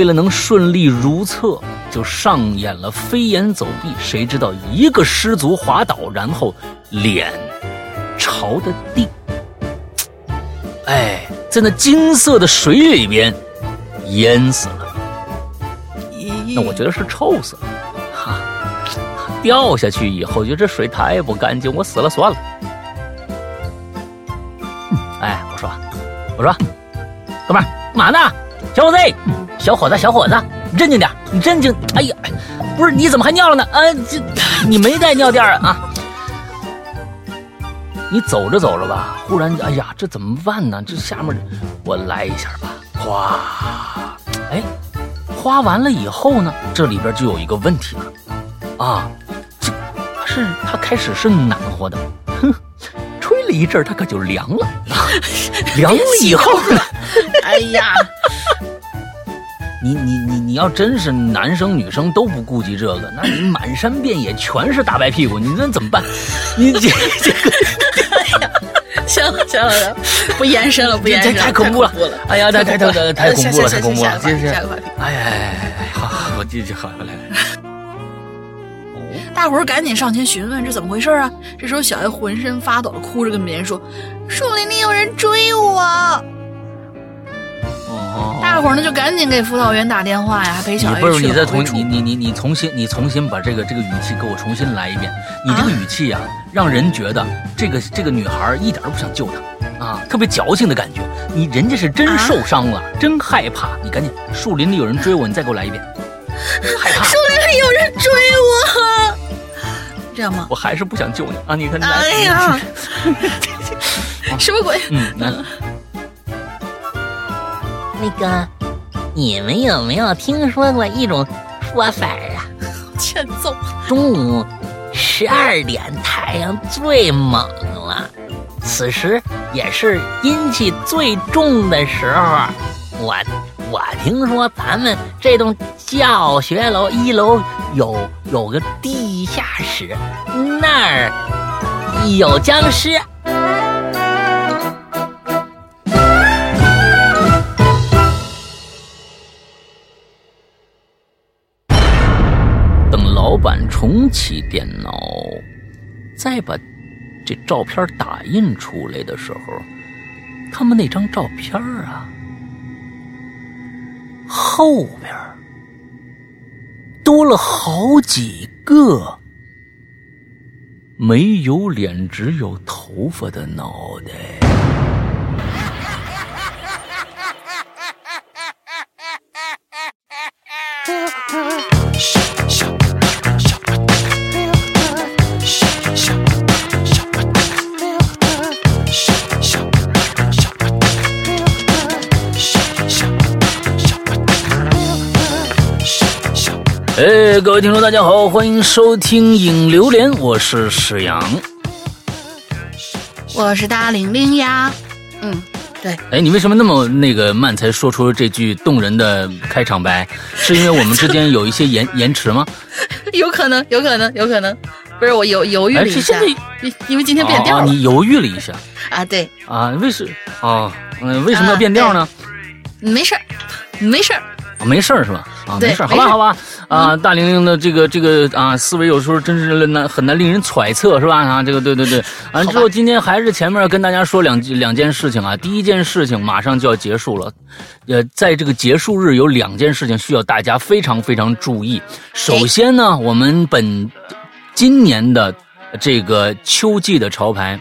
为了能顺利如厕，就上演了飞檐走壁。谁知道一个失足滑倒，然后脸朝的地，哎，在那金色的水里边淹死了。那我觉得是臭死了，哈，掉下去以后，觉得这水太不干净，我死了算了。哎，我说，我说，哥们儿，干嘛呢？小伙子，小伙子，小伙子，你镇静点，你镇静。哎呀，不是，你怎么还尿了呢？啊，这你没带尿垫啊？你走着走着吧，忽然，哎呀，这怎么办呢？这下面，我来一下吧。哗，哎。花完了以后呢，这里边就有一个问题了，啊，这是它开始是暖和的，哼，吹了一阵它可就凉了，凉了以后呢，哎呀，你你你你要真是男生女生都不顾及这个，那你满山遍野全是大白屁股，你这怎么办？你这这个。行了行了行了，不延伸了，不延伸了，太恐怖了！哎呀，太太太太太恐怖了，太恐怖了！下下个哎呀哎哎好，我继续好来来。大伙儿赶紧上前询问这怎么回事啊！这时候小艾浑身发抖哭着跟别人说：“树林里有人追我。”大伙儿呢就赶紧给辅导员打电话呀，还陪小 A 不是你再重你你你你重新你重新把这个这个语气给我重新来一遍，你这个语气呀。让人觉得这个这个女孩一点都不想救他，啊，特别矫情的感觉。你人家是真受伤了，真害怕。你赶紧，树林里有人追我，你再给我来一遍。害怕。树林里有人追我，这样吗？我还是不想救你啊！你看，哎呀 什么鬼？嗯，来。那个，你们有没有听说过一种说法啊？欠揍。中午。十二点太阳最猛了，此时也是阴气最重的时候。我我听说咱们这栋教学楼一楼有有个地下室，那儿有僵尸。晚重启电脑，再把这照片打印出来的时候，他们那张照片啊，后边多了好几个没有脸只有头发的脑袋。哎，各位听众，大家好，欢迎收听《影榴莲》，我是史阳，我是大玲玲呀。嗯，对。哎，你为什么那么那个慢才说出这句动人的开场白？是因为我们之间有一些延 延迟吗？有可能，有可能，有可能。不是我犹犹豫了一下，因为今天变调了。你犹豫了一下啊？对啊，为什啊？嗯，为什么要变调呢？没事儿，没事儿。没事儿是吧？啊，没事儿，好吧，好吧。啊，大玲玲的这个这个啊，思维有时候真是难很难令人揣测，是吧？啊，这个对对对。完之后，今天还是前面跟大家说两两件事情啊。第一件事情马上就要结束了，呃，在这个结束日有两件事情需要大家非常非常注意。首先呢，我们本今年的这个秋季的潮牌。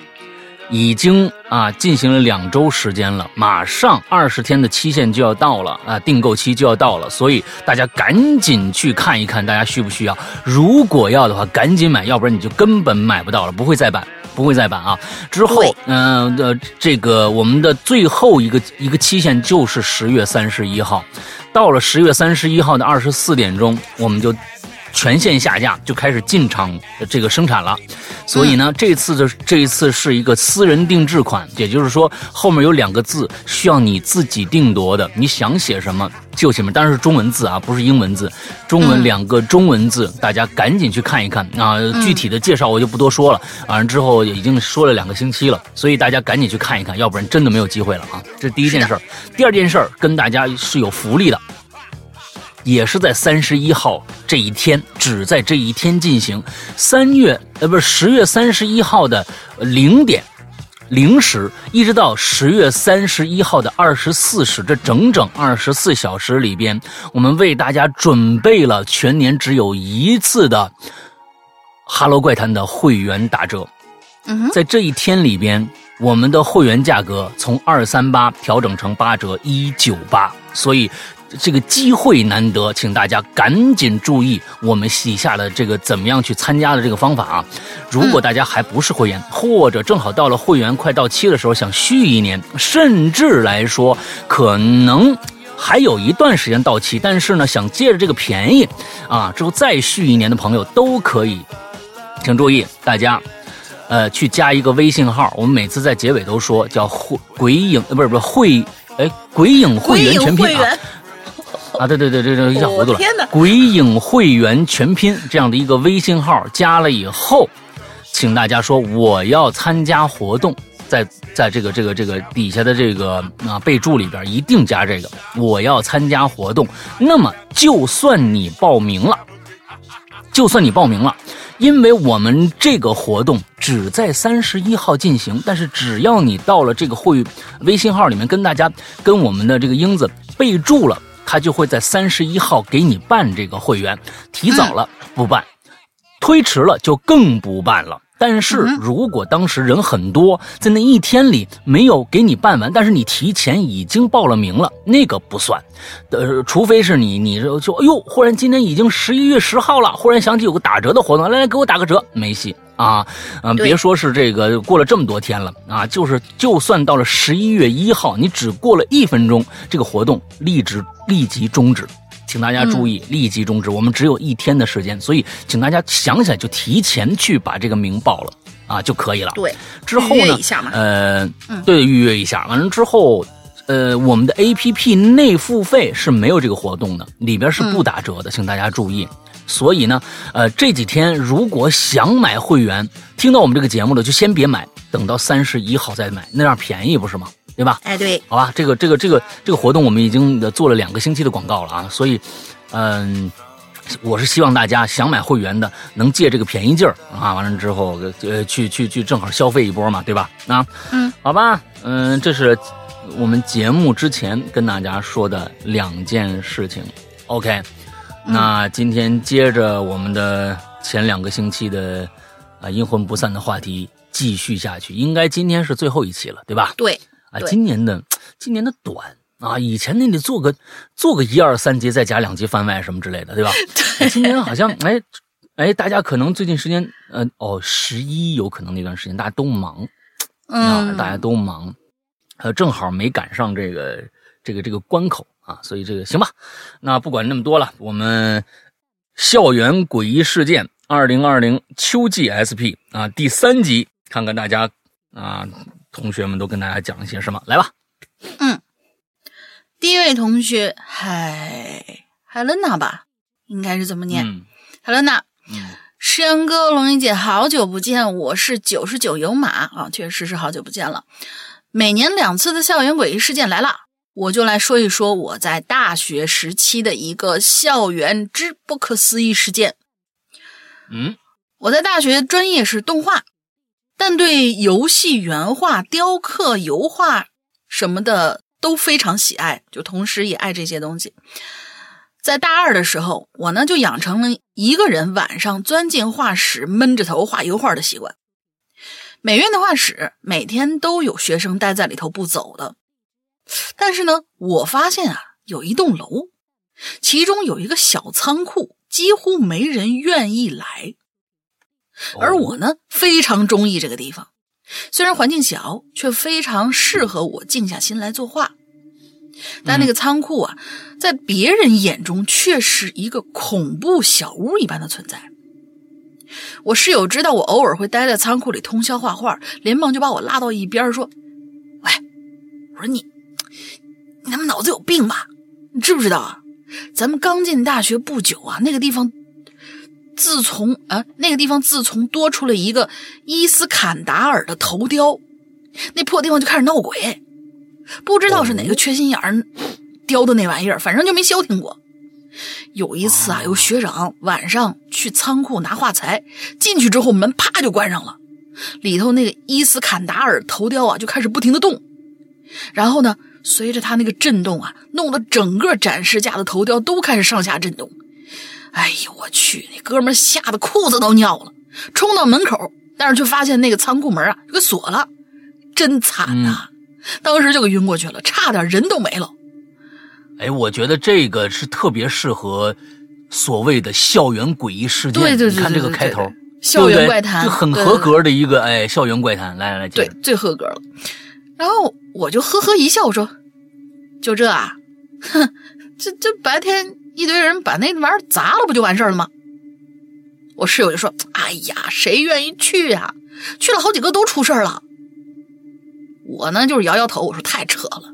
已经啊进行了两周时间了，马上二十天的期限就要到了啊，订购期就要到了，所以大家赶紧去看一看，大家需不需要？如果要的话，赶紧买，要不然你就根本买不到了，不会再版，不会再版啊！之后，嗯的这个我们的最后一个一个期限就是十月三十一号，到了十月三十一号的二十四点钟，我们就。全线下架就开始进厂这个生产了，所以呢，这次的这一次是一个私人定制款，也就是说后面有两个字需要你自己定夺的，你想写什么就写什么，当然是中文字啊，不是英文字，中文两个中文字，大家赶紧去看一看。啊。具体的介绍我就不多说了，完了之后已经说了两个星期了，所以大家赶紧去看一看，要不然真的没有机会了啊。这是第一件事儿，第二件事儿跟大家是有福利的。也是在三十一号这一天，只在这一天进行。三月呃，不是十月三十一号的零点零时，一直到十月三十一号的二十四时，这整整二十四小时里边，我们为大家准备了全年只有一次的《哈喽怪谈》的会员打折。嗯，在这一天里边，我们的会员价格从二三八调整成八折一九八，所以这个机会难得，请大家赶紧注意我们以下的这个怎么样去参加的这个方法啊！如果大家还不是会员，或者正好到了会员快到期的时候想续一年，甚至来说可能还有一段时间到期，但是呢想借着这个便宜啊之后再续一年的朋友都可以，请注意大家。呃，去加一个微信号，我们每次在结尾都说叫“会鬼影”，不是不是会，哎，鬼影会员全拼啊！啊，对对对对对，一下糊涂了。天哪！鬼影会员全拼这样的一个微信号加了以后，请大家说我要参加活动，在在这个这个这个底下的这个啊备注里边一定加这个我要参加活动。那么就算你报名了，就算你报名了。因为我们这个活动只在三十一号进行，但是只要你到了这个会微信号里面跟大家跟我们的这个英子备注了，他就会在三十一号给你办这个会员。提早了不办，推迟了就更不办了。但是如果当时人很多，在那一天里没有给你办完，但是你提前已经报了名了，那个不算。呃，除非是你，你就就哎呦，忽然今天已经十一月十号了，忽然想起有个打折的活动，来来给我打个折，没戏啊！嗯，别说是这个过了这么多天了啊，就是就算到了十一月一号，你只过了一分钟，这个活动立即立即终止。请大家注意，立即终止。我们只有一天的时间，所以请大家想起来就提前去把这个名报了啊就可以了。对，之后呢？呃，对，预约一下。完了之后，呃，我们的 A P P 内付费是没有这个活动的，里边是不打折的，请大家注意。所以呢，呃，这几天如果想买会员，听到我们这个节目的就先别买，等到三十一号再买，那样便宜不是吗？对吧？哎，对，好吧，这个这个这个这个活动我们已经做了两个星期的广告了啊，所以，嗯，我是希望大家想买会员的能借这个便宜劲儿啊，完了之后呃去去去正好消费一波嘛，对吧？啊，嗯，好吧，嗯，这是我们节目之前跟大家说的两件事情。OK，那今天接着我们的前两个星期的啊阴魂不散的话题继续下去，应该今天是最后一期了，对吧？对。啊，今年的今年的短啊，以前那得做个做个一二三集，再加两集番外什么之类的，对吧？对。今年好像哎哎，大家可能最近时间，呃哦，十一有可能那段时间大家都忙，嗯，大家都忙，呃，正好没赶上这个这个这个关口啊，所以这个行吧。那不管那么多了，我们校园诡异事件二零二零秋季 SP 啊第三集，看看大家啊。同学们都跟大家讲了些什么？来吧。嗯，第一位同学，海海伦娜吧，应该是怎么念？海伦娜。嗯。诗阳哥、龙英姐，好久不见，我是九十九有马啊，确实是好久不见了。每年两次的校园诡异事件来了，我就来说一说我在大学时期的一个校园之不可思议事件。嗯，我在大学专业是动画。但对游戏原画、雕刻、油画什么的都非常喜爱，就同时也爱这些东西。在大二的时候，我呢就养成了一个人晚上钻进画室闷着头画油画的习惯。美院的画室每天都有学生待在里头不走的，但是呢，我发现啊，有一栋楼，其中有一个小仓库，几乎没人愿意来。而我呢，非常中意这个地方，虽然环境小，却非常适合我静下心来作画。但那个仓库啊，在别人眼中却是一个恐怖小屋一般的存在。我室友知道我偶尔会待在仓库里通宵画画，连忙就把我拉到一边说：“喂，我说你，你他妈脑子有病吧？你知不知道啊？咱们刚进大学不久啊，那个地方……”自从啊，那个地方自从多出了一个伊斯坎达尔的头雕，那破地方就开始闹鬼。不知道是哪个缺心眼儿雕的那玩意儿，反正就没消停过。有一次啊，有学长晚上去仓库拿画材，进去之后门啪就关上了，里头那个伊斯坎达尔头雕啊就开始不停的动，然后呢，随着他那个震动啊，弄得整个展示架的头雕都开始上下震动。哎呦我去，那哥们吓得裤子都尿了，冲到门口，但是却发现那个仓库门啊就给锁了，真惨呐！当时就给晕过去了，差点人都没了。哎，我觉得这个是特别适合所谓的校园诡异事件。对对对，你看这个开头，校园怪谈，就很合格的一个哎，校园怪谈。来来来，对，最合格了。然后我就呵呵一笑，我说：“就这啊，哼，这这白天一堆人把那玩意儿砸了，不就完事儿了吗？”我室友就说：“哎呀，谁愿意去呀？去了好几个都出事儿了。”我呢就是摇摇头，我说：“太扯了。”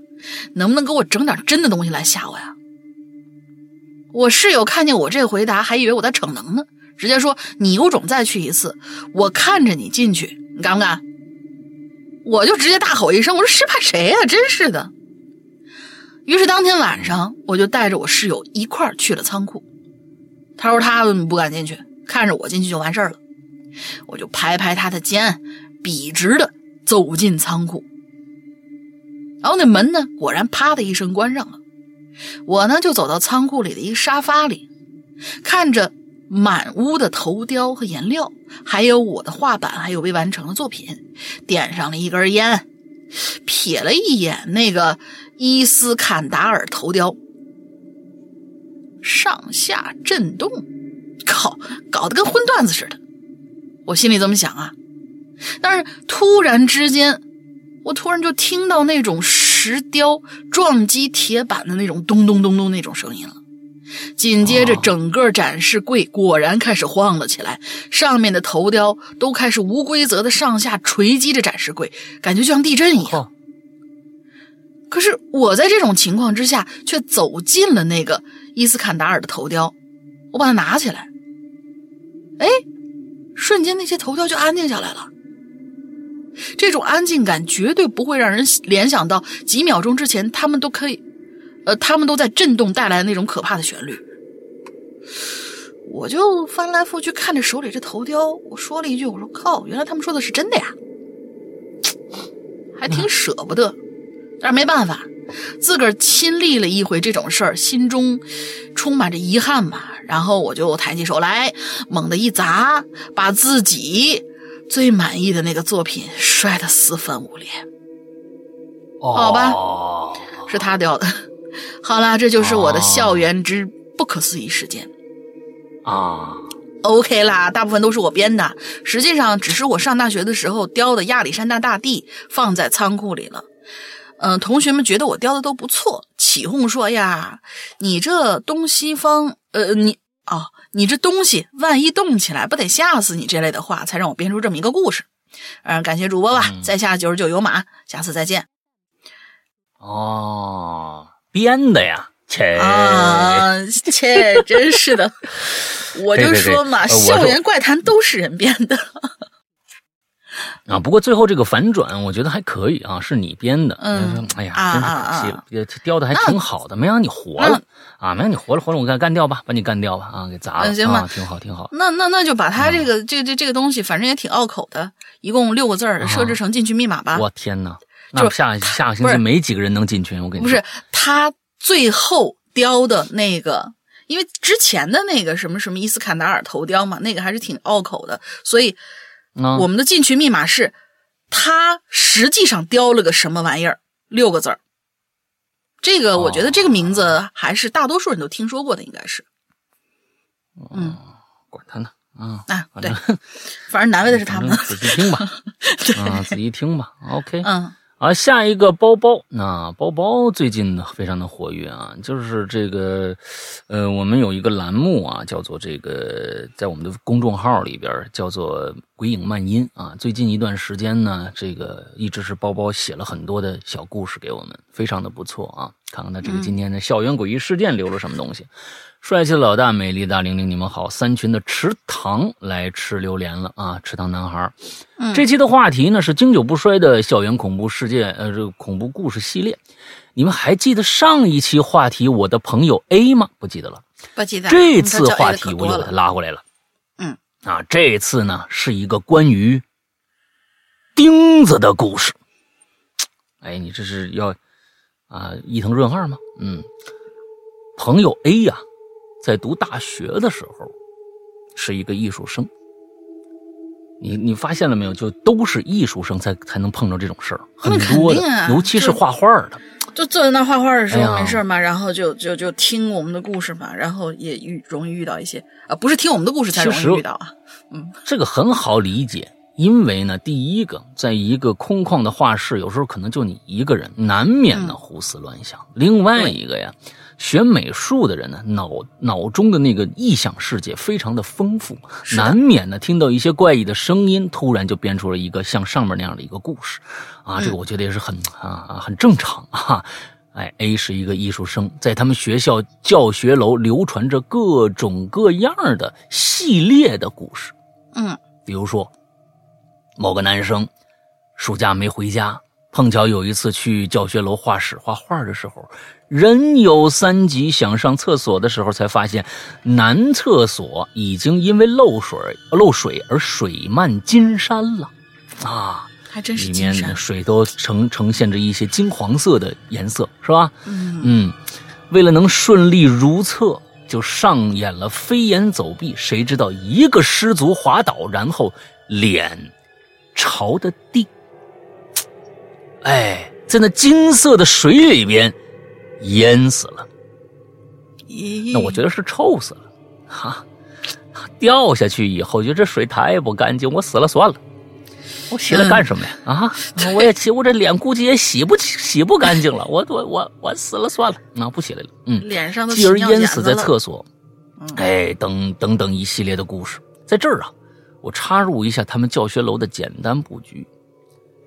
能不能给我整点真的东西来吓我呀？我室友看见我这回答，还以为我在逞能呢，直接说：“你有种再去一次，我看着你进去，你敢不敢？”我就直接大吼一声：“我说谁怕谁呀！真是的。”于是当天晚上，我就带着我室友一块儿去了仓库。他说他不敢进去，看着我进去就完事儿了。我就拍拍他的肩，笔直的走进仓库。然后那门呢，果然啪的一声关上了。我呢就走到仓库里的一个沙发里，看着满屋的头雕和颜料，还有我的画板，还有未完成的作品，点上了一根烟，瞥了一眼那个伊斯坎达尔头雕，上下震动，靠，搞得跟荤段子似的。我心里这么想啊，但是突然之间。我突然就听到那种石雕撞击铁板的那种咚咚咚咚那种声音了，紧接着整个展示柜果然开始晃了起来，上面的头雕都开始无规则的上下锤击着展示柜，感觉就像地震一样。可是我在这种情况之下却走进了那个伊斯坎达尔的头雕，我把它拿起来，哎，瞬间那些头雕就安静下来了。这种安静感绝对不会让人联想到几秒钟之前他们都可以，呃，他们都在震动带来的那种可怕的旋律。我就翻来覆去看着手里这头雕，我说了一句：“我说靠，原来他们说的是真的呀，还挺舍不得。”但是没办法，自个儿亲历了一回这种事儿，心中充满着遗憾嘛。然后我就抬起手来，猛地一砸，把自己。最满意的那个作品摔得四分五裂，好吧，是他雕的。好啦，这就是我的校园之不可思议事件啊。OK 啦，大部分都是我编的，实际上只是我上大学的时候雕的亚历山大大帝放在仓库里了。嗯，同学们觉得我雕的都不错，起哄说呀：“你这东西方，呃，你哦。”你这东西万一动起来，不得吓死你？这类的话才让我编出这么一个故事。嗯，感谢主播吧，在下九十九有马，下次再见。哦，编的呀，切啊，切，真是的，我就说嘛，校园怪谈都是人编的。啊，不过最后这个反转，我觉得还可以啊，是你编的。嗯，哎呀，真是可惜了，也雕的还挺好的，没让你活了啊，没让你活了，活了，我给干掉吧，把你干掉吧，啊，给砸了，行吧，挺好，挺好。那那那就把他这个这这这个东西，反正也挺拗口的，一共六个字儿，设置成进去密码吧。我天哪，那下下个星期没几个人能进群，我跟你不是他最后雕的那个，因为之前的那个什么什么伊斯坎达尔头雕嘛，那个还是挺拗口的，所以。我们的进群密码是，他实际上叼了个什么玩意儿？六个字儿。这个我觉得这个名字还是大多数人都听说过的，应该是。嗯，管他呢，啊啊，对，反正难为的是他们。仔细听吧，啊，仔细听吧，OK，嗯。啊，下一个包包，那包包最近非常的活跃啊，就是这个，呃，我们有一个栏目啊，叫做这个，在我们的公众号里边叫做“鬼影漫音”啊。最近一段时间呢，这个一直是包包写了很多的小故事给我们，非常的不错啊。看看他这个今天的校园诡异事件留了什么东西。帅气的老大，美丽大玲玲，你们好！三群的池塘来吃榴莲了啊！池塘男孩，这期的话题呢是经久不衰的校园恐怖事件，呃，这个恐怖故事系列。你们还记得上一期话题我的朋友 A 吗？不记得了。不记得。这次话题我又把他拉回来了。嗯，啊，这次呢是一个关于钉子的故事。哎，你这是要啊伊藤润二吗？嗯，朋友 A 呀，在读大学的时候是一个艺术生。你你发现了没有？就都是艺术生才才能碰着这种事儿，很多的，尤其是画画的。就坐在那画画的时候没事嘛，然后就就就听我们的故事嘛，然后也遇容易遇到一些啊，不是听我们的故事才容易遇到啊。嗯，这个很好理解，因为呢，第一个，在一个空旷的画室，有时候可能就你一个人，难免呢胡思乱想。另外一个呀。学美术的人呢，脑脑中的那个臆想世界非常的丰富，难免呢听到一些怪异的声音，突然就编出了一个像上面那样的一个故事，啊，这个我觉得也是很啊很正常啊。哎，A 是一个艺术生，在他们学校教学楼流传着各种各样的系列的故事，嗯，比如说某个男生暑假没回家。碰巧有一次去教学楼画室画画的时候，人有三急，想上厕所的时候，才发现男厕所已经因为漏水漏水而水漫金山了，啊，还真是里面的水都呈呈现着一些金黄色的颜色，是吧？嗯嗯，为了能顺利如厕，就上演了飞檐走壁，谁知道一个失足滑倒，然后脸朝的地。哎，在那金色的水里边淹死了。那我觉得是臭死了。哈，掉下去以后，觉得这水太不干净，我死了算了。我起来干什么呀？啊，我也起，我这脸估计也洗不洗不干净了。我我我我死了算了，那不起来了。嗯，脸上继而淹死在厕所。哎，等等等一系列的故事，在这儿啊，我插入一下他们教学楼的简单布局。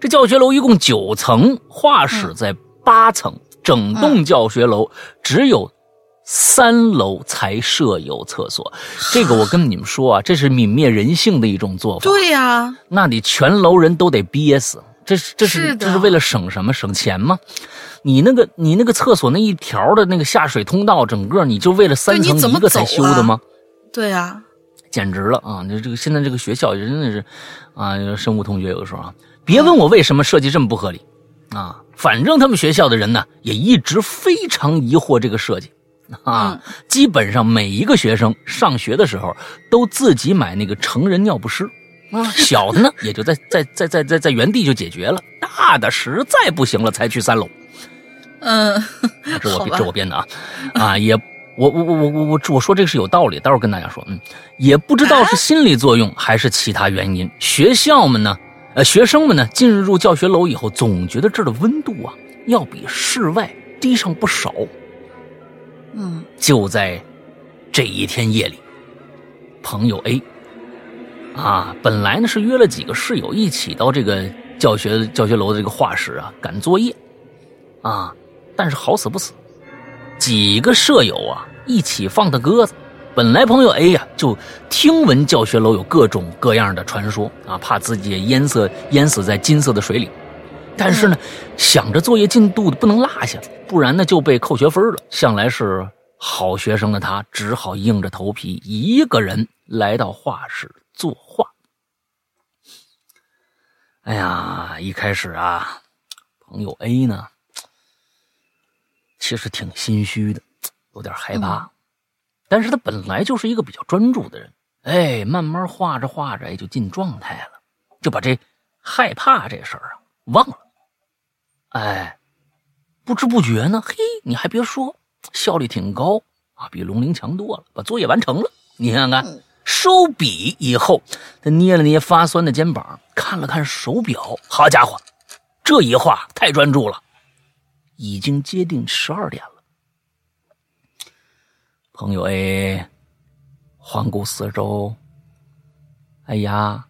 这教学楼一共九层，画室在八层，整栋教学楼只有三楼才设有厕所。这个我跟你们说啊，这是泯灭人性的一种做法。对呀，那你全楼人都得憋死，这是这是这是为了省什么？省钱吗？你那个你那个厕所那一条的那个下水通道，整个你就为了三层一个才修的吗？对呀，简直了啊！这这个现在这个学校真的是啊，生物同学有的时候啊。别问我为什么设计这么不合理，啊，反正他们学校的人呢也一直非常疑惑这个设计，啊，基本上每一个学生上学的时候都自己买那个成人尿不湿，啊，小的呢也就在在在在在在原地就解决了，大的实在不行了才去三楼，嗯，这我这我编的啊，啊也我我我我我我我说这个是有道理，待会儿跟大家说，嗯，也不知道是心理作用还是其他原因，学校们呢。呃，学生们呢进入教学楼以后，总觉得这儿的温度啊要比室外低上不少。嗯，就在这一天夜里，朋友 A 啊，本来呢是约了几个室友一起到这个教学教学楼的这个画室啊赶作业啊，但是好死不死，几个舍友啊一起放的鸽子。本来朋友 A 呀就听闻教学楼有各种各样的传说啊，怕自己淹死淹死在金色的水里，但是呢，想着作业进度不能落下，不然呢就被扣学分了。向来是好学生的他，只好硬着头皮一个人来到画室作画。哎呀，一开始啊，朋友 A 呢，其实挺心虚的，有点害怕。但是他本来就是一个比较专注的人，哎，慢慢画着画着，哎，就进状态了，就把这害怕这事儿啊忘了，哎，不知不觉呢，嘿，你还别说，效率挺高啊，比龙鳞强多了，把作业完成了。你看看，收笔以后，他捏了捏发酸的肩膀，看了看手表，好家伙，这一画太专注了，已经接近十二点了。朋友 A 环顾四周，哎呀，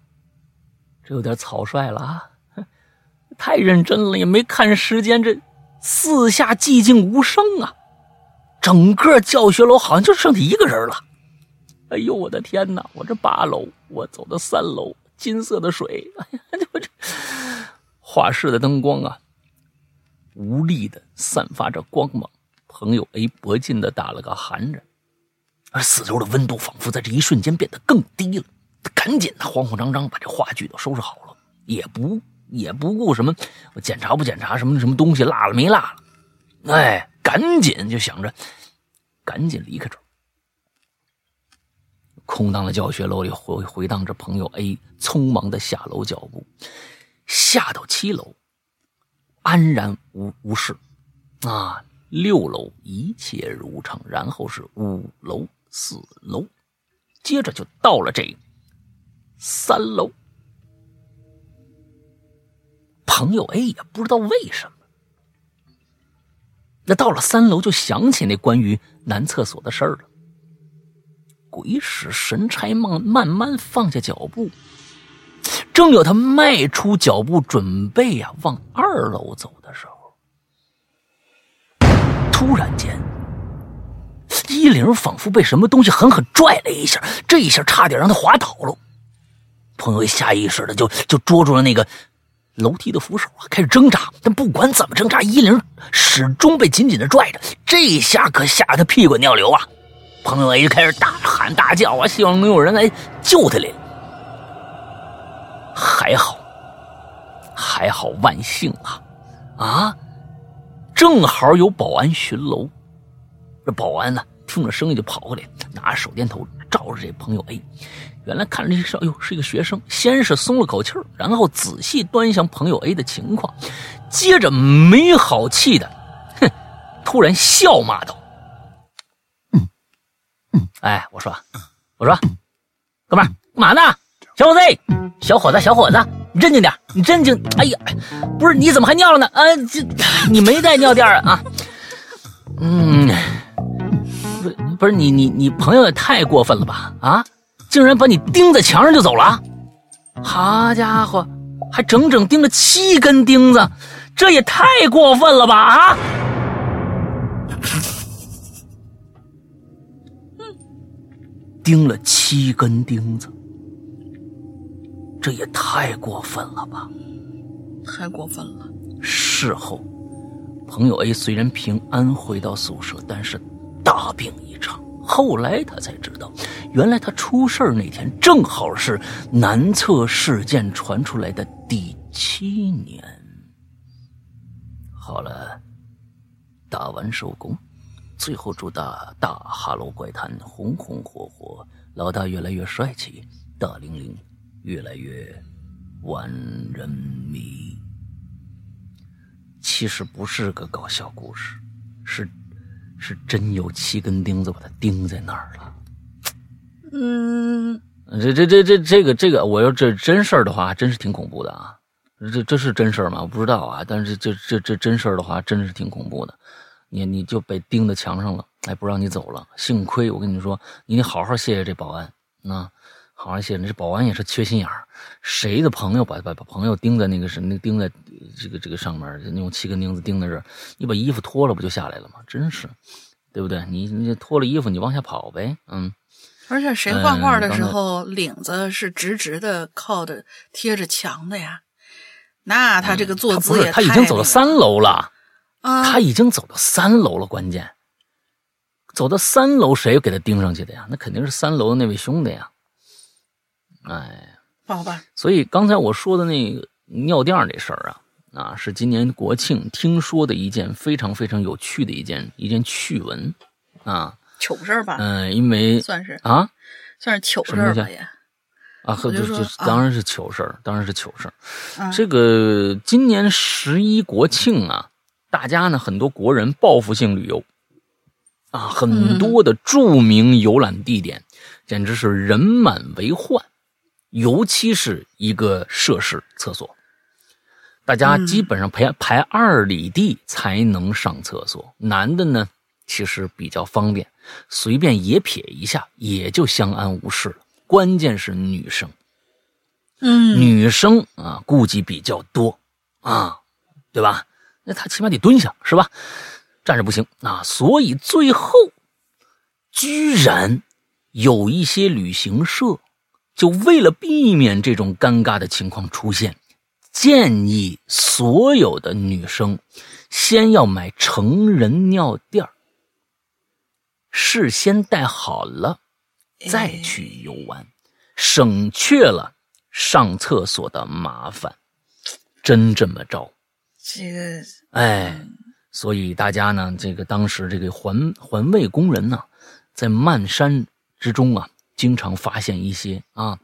这有点草率了啊！太认真了，也没看时间。这四下寂静无声啊，整个教学楼好像就剩他一个人了。哎呦，我的天哪！我这八楼，我走到三楼，金色的水，哎呀，我这画室的灯光啊，无力的散发着光芒。朋友 A 脖近的打了个寒颤。而四周的温度仿佛在这一瞬间变得更低了。他赶紧的慌慌张张把这话剧都收拾好了，也不也不顾什么检查不检查什么什么东西落了没落了，哎，赶紧就想着赶紧离开这儿。空荡的教学楼里回回荡着朋友 A 匆忙的下楼脚步，下到七楼，安然无无事，啊，六楼一切如常，然后是五楼、四楼，接着就到了这三楼。朋友 A 也不知道为什么，那到了三楼就想起那关于男厕所的事儿了。鬼使神差，慢慢慢放下脚步。正有他迈出脚步，准备呀往二楼走的时候，突然间，衣领仿佛被什么东西狠狠拽了一下，这一下差点让他滑倒了。朋友下意识的就就捉住了那个楼梯的扶手啊，开始挣扎。但不管怎么挣扎，衣领始终被紧紧的拽着。这一下可吓得屁滚尿流啊！朋友 A 就开始大喊大叫啊，希望能有人来救他来。还好，还好，万幸啊！啊，正好有保安巡楼。这保安呢，听着声音就跑过来，拿着手电筒照着这朋友 A。原来看着这是，哎呦，是一个学生。先是松了口气儿，然后仔细端详朋友 A 的情况，接着没好气的，哼，突然笑骂道。哎，我说，我说，哥们儿，干嘛呢？小伙子，小伙子，小伙子，你镇静点，你镇静。哎呀，不是，你怎么还尿了呢？啊，这你没带尿垫啊？嗯，不，不是你，你，你朋友也太过分了吧？啊，竟然把你钉在墙上就走了？好家伙，还整整钉了七根钉子，这也太过分了吧？啊！钉了七根钉子，这也太过分了吧！太过分了。事后，朋友 A 虽然平安回到宿舍，但是大病一场。后来他才知道，原来他出事那天正好是南侧事件传出来的第七年。好了，打完收工。最后祝大大哈喽怪谈红红火火，老大越来越帅气，大玲玲越来越万人迷。其实不是个搞笑故事，是是真有七根钉子把它钉在那儿了。嗯，这这这这这个这个，我要这真事儿的话，真是挺恐怖的啊！这这是真事儿吗？我不知道啊，但是这这这真事儿的话，真是挺恐怖的。你你就被钉在墙上了，哎，不让你走了。幸亏我跟你说，你得好好谢谢这保安，啊，好好谢谢这保安也是缺心眼儿。谁的朋友把把把朋友钉在那个什那钉在这个这个上面，用七根钉子钉在这儿，你把衣服脱了不就下来了吗？真是，对不对？你你脱了衣服你往下跑呗，嗯。而且谁画画的时候领子是直直的靠着贴着墙的呀？那他这个坐姿也他已经走到三楼了。他已经走到三楼了，关键走到三楼，谁给他钉上去的呀？那肯定是三楼的那位兄弟呀！哎，好吧。所以刚才我说的那个尿垫这事儿啊，啊，是今年国庆听说的一件非常非常有趣的一件一件趣闻啊，糗事儿吧？嗯，因为算是啊，算是糗事儿吧也。啊，就就当然是糗事儿，当然是糗事儿。这个今年十一国庆啊。大家呢，很多国人报复性旅游，啊，很多的著名游览地点，简直是人满为患。尤其是一个设施厕所，大家基本上排排二里地才能上厕所。男的呢，其实比较方便，随便也撇一下也就相安无事了。关键是女生，嗯，女生啊，顾忌比较多啊，对吧？那她起码得蹲下，是吧？站着不行啊！所以最后，居然有一些旅行社，就为了避免这种尴尬的情况出现，建议所有的女生先要买成人尿垫事先带好了再去游玩，省却了上厕所的麻烦。真这么着？这个，哎，所以大家呢，这个当时这个环环卫工人呢，在漫山之中啊，经常发现一些啊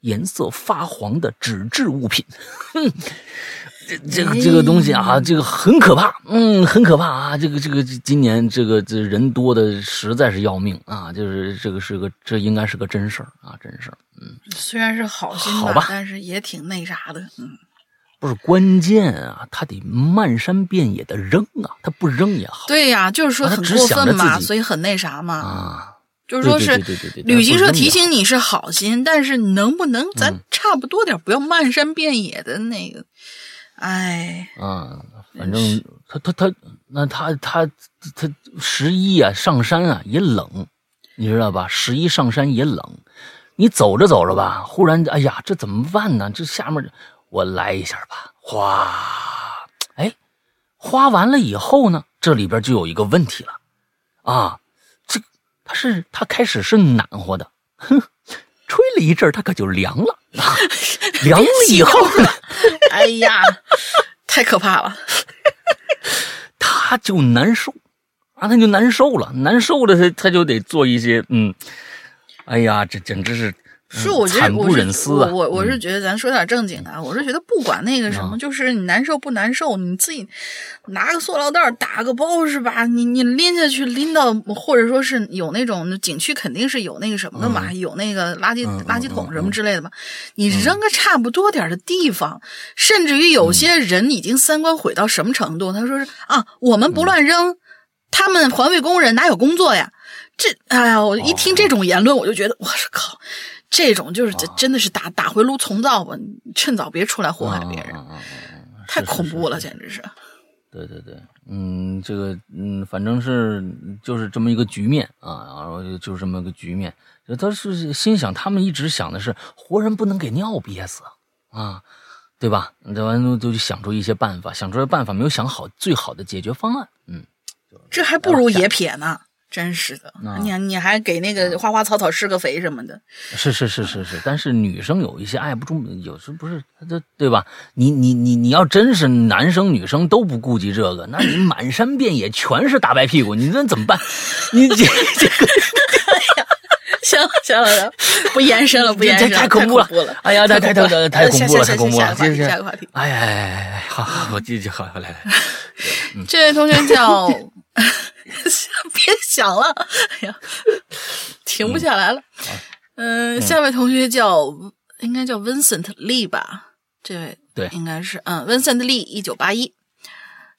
颜色发黄的纸质物品。哼。这这个这个东西啊，这个很可怕，嗯，很可怕啊！这个这个今年这个这人多的实在是要命啊！就是这个是个这应该是个真事儿啊，真事儿。嗯，虽然是好心好吧，但是也挺那啥的。嗯，不是关键啊，他得漫山遍野的扔啊，他不扔也好。对呀，就是说很过分嘛，所以很那啥嘛。啊，就是说是旅行社提醒你是好心，但是能不能咱差不多点，不要漫山遍野的那个。哎，啊，反正他他他，那他他他十一啊上山啊也冷，你知道吧？十一上山也冷，你走着走着吧，忽然哎呀，这怎么办呢？这下面我来一下吧，哗，哎，花完了以后呢，这里边就有一个问题了，啊，这它是他开始是暖和的，哼，吹了一阵他可就凉了。凉了以后呢？哎呀，太可怕了！他就难受，啊，他就难受了，难受了，他他就得做一些，嗯，哎呀，这简直是。是，我觉得我我我我是觉得咱说点正经的，我是觉得不管那个什么，就是你难受不难受，你自己拿个塑料袋打个包是吧？你你拎下去拎到，或者说是有那种景区肯定是有那个什么的嘛，有那个垃圾垃圾桶什么之类的嘛，你扔个差不多点的地方，甚至于有些人已经三观毁到什么程度？他说是啊，我们不乱扔，他们环卫工人哪有工作呀？这哎呀，我一听这种言论，我就觉得我靠。这种就是真真的是打打回炉重造吧，趁早别出来祸害别人，太恐怖了，简直是。对对对，嗯，这个嗯，反正是就是这么一个局面啊，然后就是这么个局面。他是心想，他们一直想的是活人不能给尿憋死啊，对吧？这完都就想出一些办法，想出来办法没有想好最好的解决方案，嗯，这还不如野撇呢。真是的，你你还给那个花花草草施个肥什么的，是是是是是，但是女生有一些爱不住，有时不是这对吧？你你你你要真是男生女生都不顾及这个，那你满山遍野全是大白屁股，你那怎么办？你这这个，行行了行，不延伸了，不延伸，太恐怖了，哎呀，太太太太恐怖了，太恐怖了，下个话题，哎呀哎呀，好好，我继续好，来来，这位同学叫。别想了，哎呀，停不下来了。嗯，下位同学叫应该叫 Vincent Lee 吧？这位对，应该是嗯，Vincent Lee，一九八一。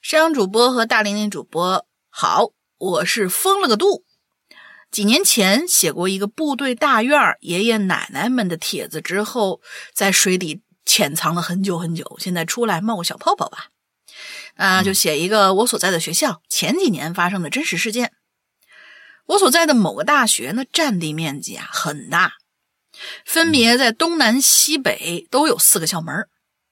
山羊主播和大玲玲主播好，我是疯了个度。几年前写过一个部队大院爷爷奶奶们的帖子之后，在水底潜藏了很久很久，现在出来冒个小泡泡吧。啊，就写一个我所在的学校前几年发生的真实事件。我所在的某个大学呢，占地面积啊很大，分别在东南西北都有四个校门，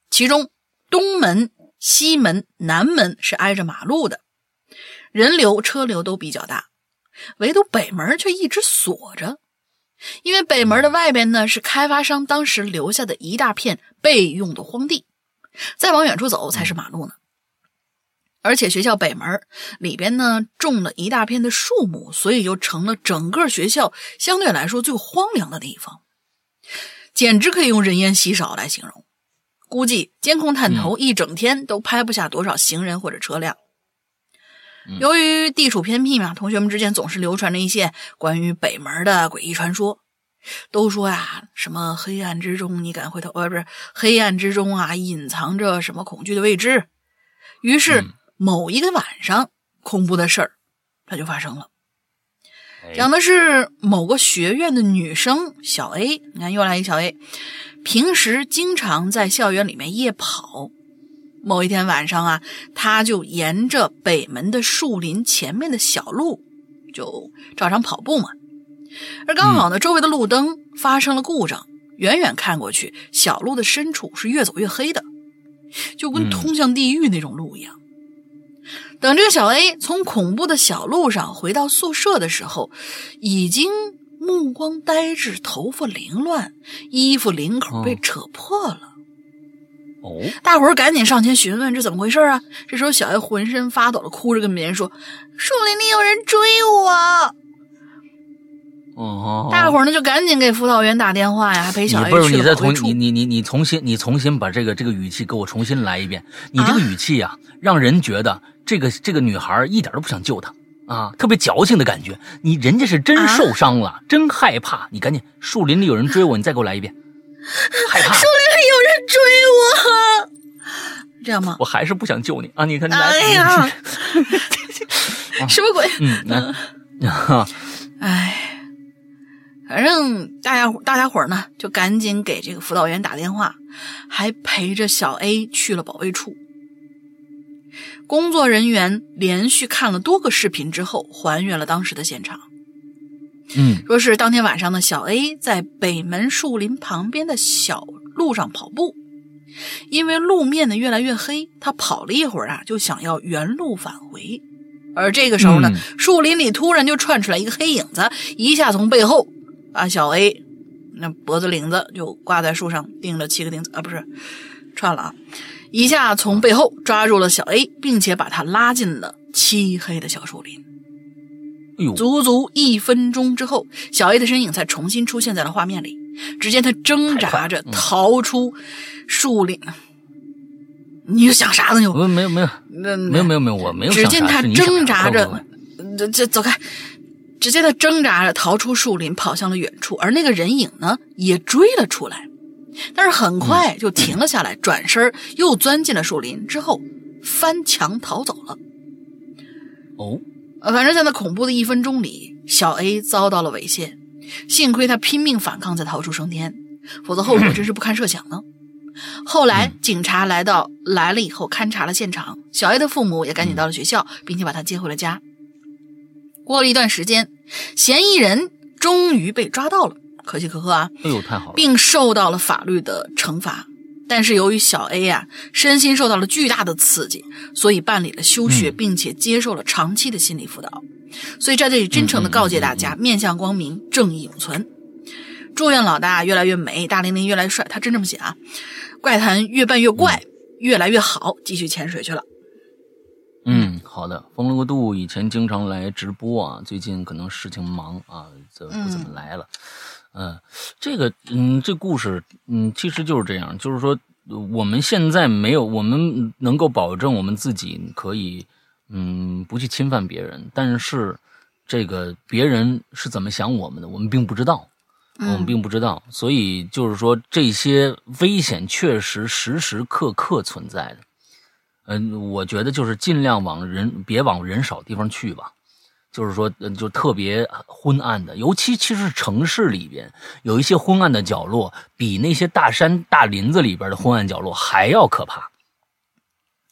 其中东门、西门、南门是挨着马路的，人流车流都比较大，唯独北门却一直锁着，因为北门的外边呢是开发商当时留下的一大片备用的荒地，再往远处走才是马路呢。而且学校北门里边呢种了一大片的树木，所以就成了整个学校相对来说最荒凉的地方，简直可以用人烟稀少来形容。估计监控探头一整天都拍不下多少行人或者车辆。由于地处偏僻嘛，同学们之间总是流传着一些关于北门的诡异传说，都说呀，什么黑暗之中你敢回头？呃，不是黑暗之中啊，隐藏着什么恐惧的未知。于是。某一个晚上，恐怖的事儿，它就发生了。讲的是某个学院的女生小 A，你看又来一小 A，平时经常在校园里面夜跑。某一天晚上啊，她就沿着北门的树林前面的小路，就照常跑步嘛。而刚好呢，周围的路灯发生了故障，远远看过去，小路的深处是越走越黑的，就跟通向地狱那种路一样。等这个小 A 从恐怖的小路上回到宿舍的时候，已经目光呆滞，头发凌乱，衣服领口被扯破了。哦，大伙儿赶紧上前询问这怎么回事啊！这时候小 A 浑身发抖的哭着跟别人说：“树林里有人追我。”哦，大伙儿呢就赶紧给辅导员打电话呀，还陪小 A 你不是你再重你你你你重新你重新把这个这个语气给我重新来一遍。你这个语气呀、让人觉得这个这个女孩一点都不想救他啊，特别矫情的感觉。你人家是真啊受伤了，真害怕。你赶紧，树林里有人追我，你再给我来一遍。害怕，树林里有人追我，这样吗？我还是不想救你啊！你看，你来，哎呀 什么鬼？嗯，来，啊，哎，反正大家伙大家伙儿呢，就赶紧给这个辅导员打电话，还陪着小 A 去了保卫处。工作人员连续看了多个视频之后，还原了当时的现场。嗯说是当天晚上呢，小 A 在北门树林旁边的小路上跑步，因为路面呢越来越黑，他跑了一会儿啊，就想要原路返回。而这个时候呢，嗯树林里突然就窜出来一个黑影子，一下从背后把小 A 那脖子领子就挂在树上钉了七个钉子啊，不是串了啊，一下从背后抓住了小 A，并且把他拉进了漆黑的小树林。哎呦，足足一分钟之后，小 A 的身影才重新出现在了画面里。只见他挣扎着逃出树林。你又想啥呢？你又没有没有没有那没有没有没有，我没有。只见他挣扎着这这走开。只见他挣扎着逃出树林，跑向了远处，而那个人影呢，也追了出来，但是很快就停了下来，转身又钻进了树林，之后翻墙逃走了。哦，呃，反正在那恐怖的一分钟里，小 A 遭到了猥亵，幸亏他拼命反抗才逃出升天，否则后果真是不堪设想呢。后来警察来到来了以后勘察了现场，小 A 的父母也赶紧到了学校，并且把他接回了家。过了一段时间，嫌疑人终于被抓到了，可喜可贺啊！哎呦，太好了，并受到了法律的惩罚。但是由于小 A 啊、身心受到了巨大的刺激，所以办理了休学，嗯并且接受了长期的心理辅导。所以在这里真诚的告诫大家：面向光明，正义永存。祝愿老大越来越美，大玲玲越来越帅。他真这么写啊！怪谈越办越怪，越来越好。继续潜水去了。嗯，好的。风了个度以前经常来直播啊，最近可能事情忙啊，就不怎么来了。嗯、这个嗯，这故事嗯，其实就是这样，就是说我们现在没有，我们能够保证我们自己可以嗯不去侵犯别人，但是这个别人是怎么想我们的，我们并不知道。我们并不知道，所以就是说，这些危险确实时时刻刻存在的。嗯，我觉得就是尽量往人别往人少地方去吧，就是说，呃就特别昏暗的，尤其其实城市里边有一些昏暗的角落，比那些大山大林子里边的昏暗角落还要可怕。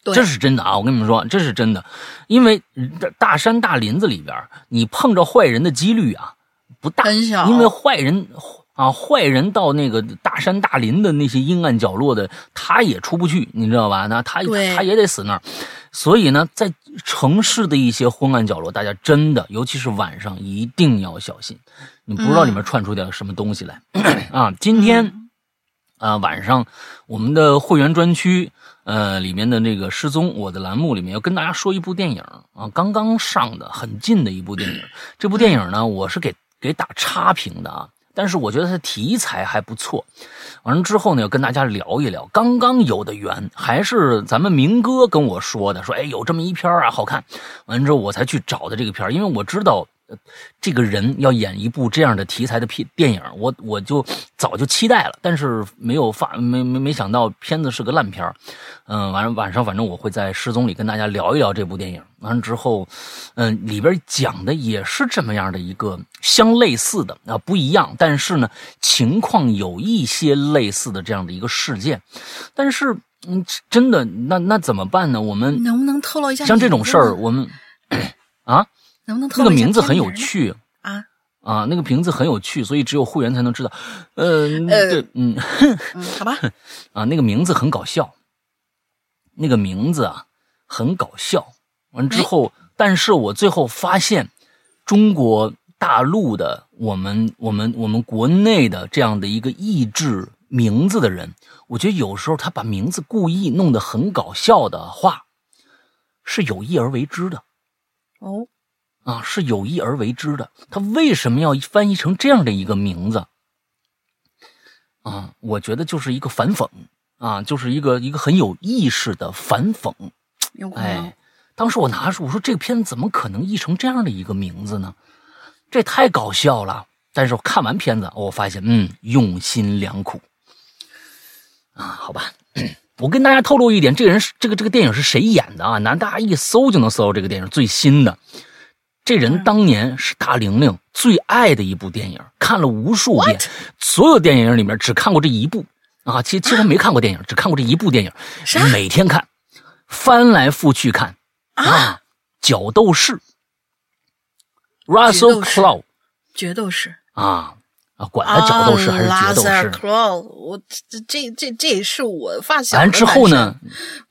对这是真的啊！我跟你们说，这是真的，因为大大山大林子里边，你碰着坏人的几率啊不大，因为坏人啊，坏人到那个大山大林的那些阴暗角落的，他也出不去，你知道吧？那他对他也得死那儿。所以呢，在城市的一些昏暗角落，大家真的，尤其是晚上，一定要小心。你不知道里面窜出点什么东西来、啊！今天啊、晚上我们的会员专区呃里面的那个失踪我的栏目里面要跟大家说一部电影啊，刚刚上的很近的一部电影。这部电影呢，我是给给打差评的啊，但是我觉得它题材还不错。完了之后呢，要跟大家聊一聊。刚刚有的缘，还是咱们明哥跟我说的，说哎有这么一篇啊，好看。完了之后我才去找的这个片，因为我知道。呃这个人要演一部这样的题材的片电影，我我就早就期待了，但是没有发没没没想到片子是个烂片儿。嗯，完了晚上反正我会在失踪里跟大家聊一聊这部电影。完了之后，嗯，里边讲的也是这么样的一个相类似的啊，不一样，但是呢，情况有一些类似的这样的一个事件，但是嗯，真的那那怎么办呢？我们能不能透露一下？像这种事儿，，我们 啊，能不能透那个名字很有趣。啊？啊，那个名字很有趣，所以只有会员才能知道。呃，呃对，嗯，嗯，好吧，啊，那个名字很搞笑，那个名字啊很搞笑完之后，但是我最后发现，中国大陆的我们我们我们国内的这样的一个意制名字的人，我觉得有时候他把名字故意弄得很搞笑的话，是有意而为之的。哦，啊，是有意而为之的。他为什么要翻译成这样的一个名字？啊，我觉得就是一个反讽啊，就是一个一个很有意识的反讽。哎，当时我拿出我说这个片子怎么可能译成这样的一个名字呢？这太搞笑了。但是我看完片子，我发现嗯，用心良苦啊。好吧，我跟大家透露一点，这个人是这个这个电影是谁演的啊？那大家一搜就能搜到这个电影最新的。这人当年是大玲玲最爱的一部电影，看了无数遍。所有电影里面只看过这一部啊，其实其实没看过电影，只看过这一部电影。每天看，翻来覆去看啊。角斗士，Russell Crowe，决斗士啊啊，管他角斗士还是角斗士。我这这这这是我发小。完之后呢，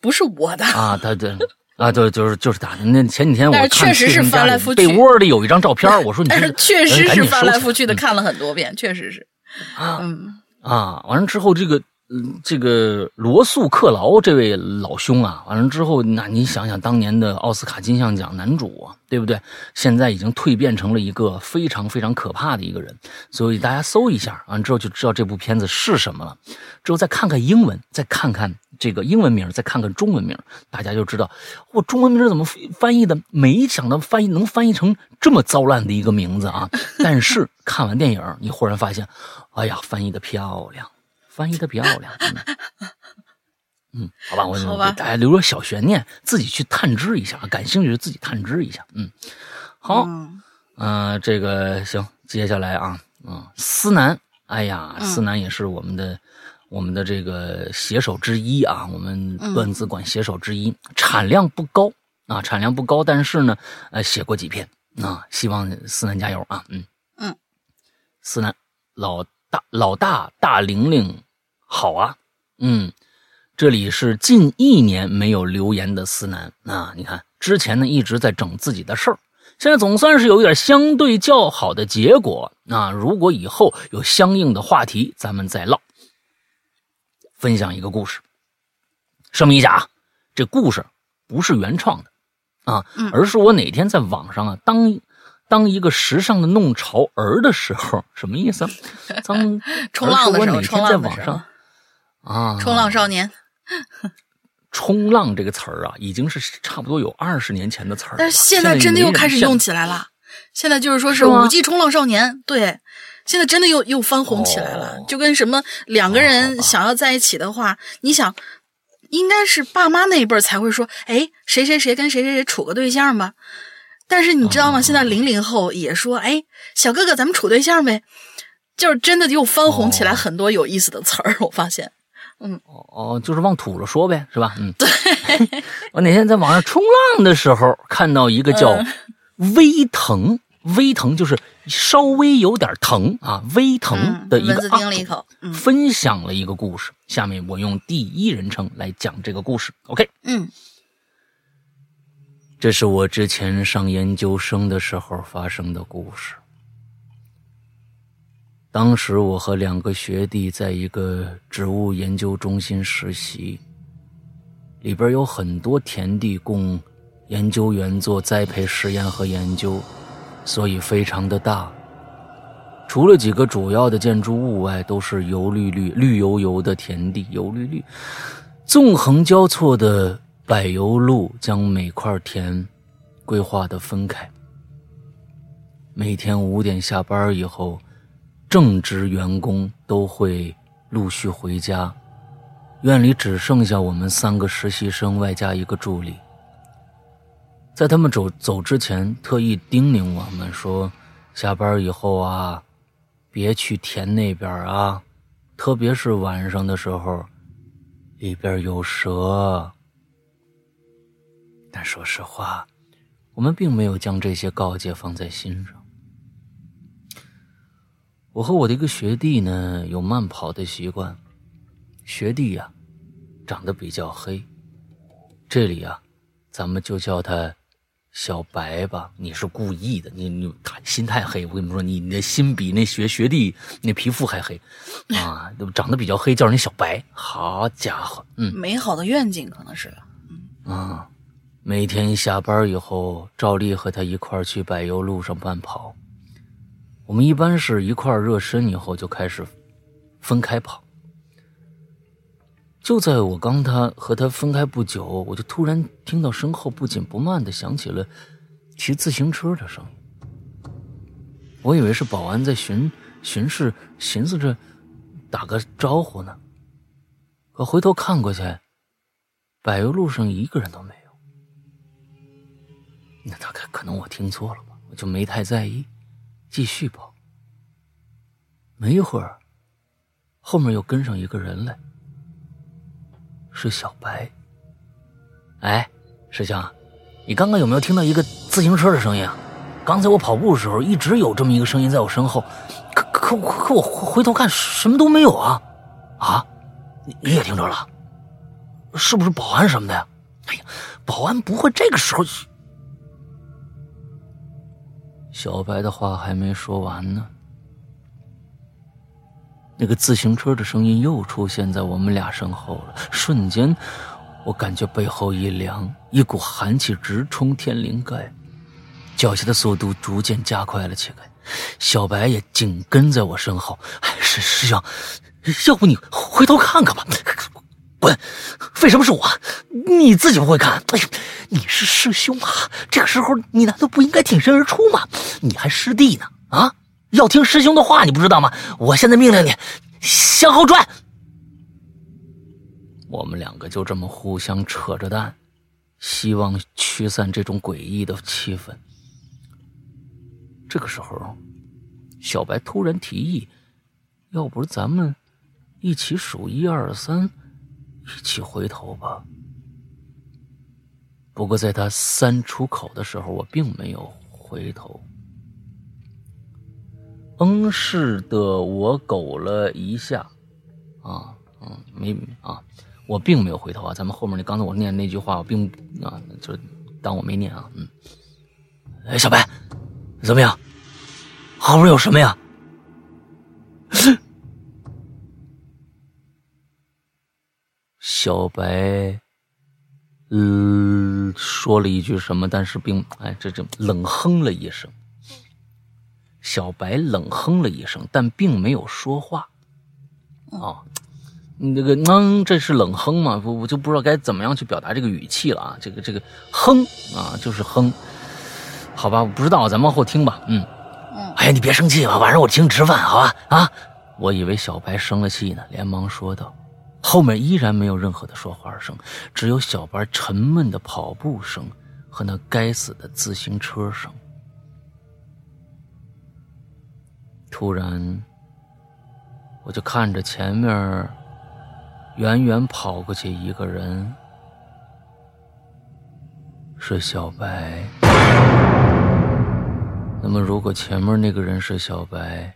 不是我的啊，他对。啊，对，就是就是打的。那前几天我看确实是翻来覆去，被窝里有一张照片。我说你，但是确实是翻来覆去的看了很多遍，确实是。啊，啊，完了之后这个。嗯，这个罗素克劳这位老兄啊，完了之后，那你想想当年的奥斯卡金像奖男主，对不对？现在已经蜕变成了一个非常非常可怕的一个人，所以大家搜一下，完之后就知道这部片子是什么了。之后再看看英文，再看看这个英文名，再看看中文名，大家就知道我中文名怎么翻译的。没想到翻译能翻译成这么糟烂的一个名字啊！但是看完电影，你忽然发现，哎呀，翻译的漂亮。翻译的漂亮，嗯，好吧，我给大家留个小悬念，自己去探知一下，感兴趣的自己探知一下，嗯，好，嗯，这个行，接下来啊，嗯，思南，哎呀，思南也是我们的我们的这个写手之一啊，我们段子馆写手之一，产量不高啊，产量不高，但是呢，呃，写过几篇啊，希望思南加油啊，嗯。嗯，思南老大老大大玲玲。好啊，嗯，这里是近一年没有留言的思南啊。你看，之前呢一直在整自己的事儿，现在总算是有一点相对较好的结果啊。如果以后有相应的话题，咱们再唠。分享一个故事，声明一下啊，这故事不是原创的啊，而是我哪天在网上啊当当一个时尚的弄潮儿的时候，什么意思？当冲浪的时候，冲浪的时候。啊！冲浪少年，冲浪这个词儿啊，已经是差不多有二十年前的词儿。但是现在真的又开始用起来了。现在就是说是五 G 冲浪少年，对，现在真的又又翻红起来了。就跟什么两个人想要在一起的话，你想，应该是爸妈那一辈儿才会说，哎，谁谁谁跟谁谁谁处个对象吧。但是你知道吗？现在零零后也说，哎，小哥哥，咱们处对象呗。就是真的又翻红起来很多有意思的词儿，我发现。嗯哦哦，就是往土了说呗，是吧？嗯，对。我哪天在网上冲浪的时候，看到一个叫“微疼”，微疼就是稍微有点疼啊，微疼的一个啊，一口，分享了一个故事。下面我用第一人称来讲这个故事。OK，嗯，这是我之前上研究生的时候发生的故事。当时我和两个学弟在一个植物研究中心实习，里边有很多田地供研究员做栽培实验和研究，所以非常的大。除了几个主要的建筑物外，都是油绿绿、绿油油的田地，油绿绿，纵横交错的柏油路将每块田规划的分开。每天五点下班以后。正职员工都会陆续回家，院里只剩下我们三个实习生外加一个助理。在他们走走之前，特意叮咛我们说：“下班以后啊，别去田那边啊，特别是晚上的时候，里边有蛇。”但说实话，我们并没有将这些告诫放在心上。我和我的一个学弟呢，有慢跑的习惯。学弟呀，长得比较黑，这里啊，咱们就叫他小白吧，你是故意的，你你心太黑。我跟你们说，你你的心比那学学弟那皮肤还黑啊，长得比较黑，叫人小白。好家伙，嗯，美好的愿景可能是，嗯啊，每天下班以后，照例和他一块去柏油路上慢跑。我们一般是一块热身以后就开始分开跑。就在我刚他和他分开不久，我就突然听到身后不紧不慢的响起了骑自行车的声音。我以为是保安在巡巡视，寻思着打个招呼呢。可回头看过去，柏油路上一个人都没有。那大概可能我听错了吧，我就没太在意，继续跑。没一会儿，后面又跟上一个人来。是小白。哎，师兄，你刚刚有没有听到一个自行车的声音啊？刚才我跑步的时候，一直有这么一个声音在我身后，可可可我回头看，什么都没有啊！啊，你你也听着了？是不是保安什么的呀？哎呀，保安不会这个时候……小白的话还没说完呢。那个自行车的声音又出现在我们俩身后了，瞬间，我感觉背后一凉，一股寒气直冲天灵盖，脚下的速度逐渐加快了起来。小白也紧跟在我身后。师师兄，要不你回头看看吧？滚！为什么是我？你自己不会看？哎呦，你是师兄啊！这个时候你难道不应该挺身而出吗？你还师弟呢？啊？要听师兄的话，你不知道吗？我现在命令你向后转。我们两个就这么互相扯着蛋，希望驱散这种诡异的气氛。这个时候，小白突然提议：“要不咱们一起数一二三，一起回头吧。”不过在他三出口的时候，我并没有回头。嗯，是的，我苟了一下，啊，嗯，没啊，我并没有回头啊。咱们后面那刚才我念那句话，我并啊，就当我没念啊。嗯，哎，小白，怎么样？后面有什么呀？小白，嗯，说了一句什么，但是并哎，这这冷哼了一声。小白冷哼了一声，但并没有说话。啊，你这个嗯，这是冷哼吗？我我就不知道该怎么样去表达这个语气了啊。这个这个哼啊，就是哼。好吧，我不知道，咱往后听吧。嗯嗯。哎呀，你别生气吧，晚上我请你吃饭，好吧？啊，我以为小白生了气呢，连忙说道。后面依然没有任何的说话声，只有小白沉闷的跑步声和那该死的自行车声。突然，我就看着前面远远跑过去一个人，是小白。那么，如果前面那个人是小白，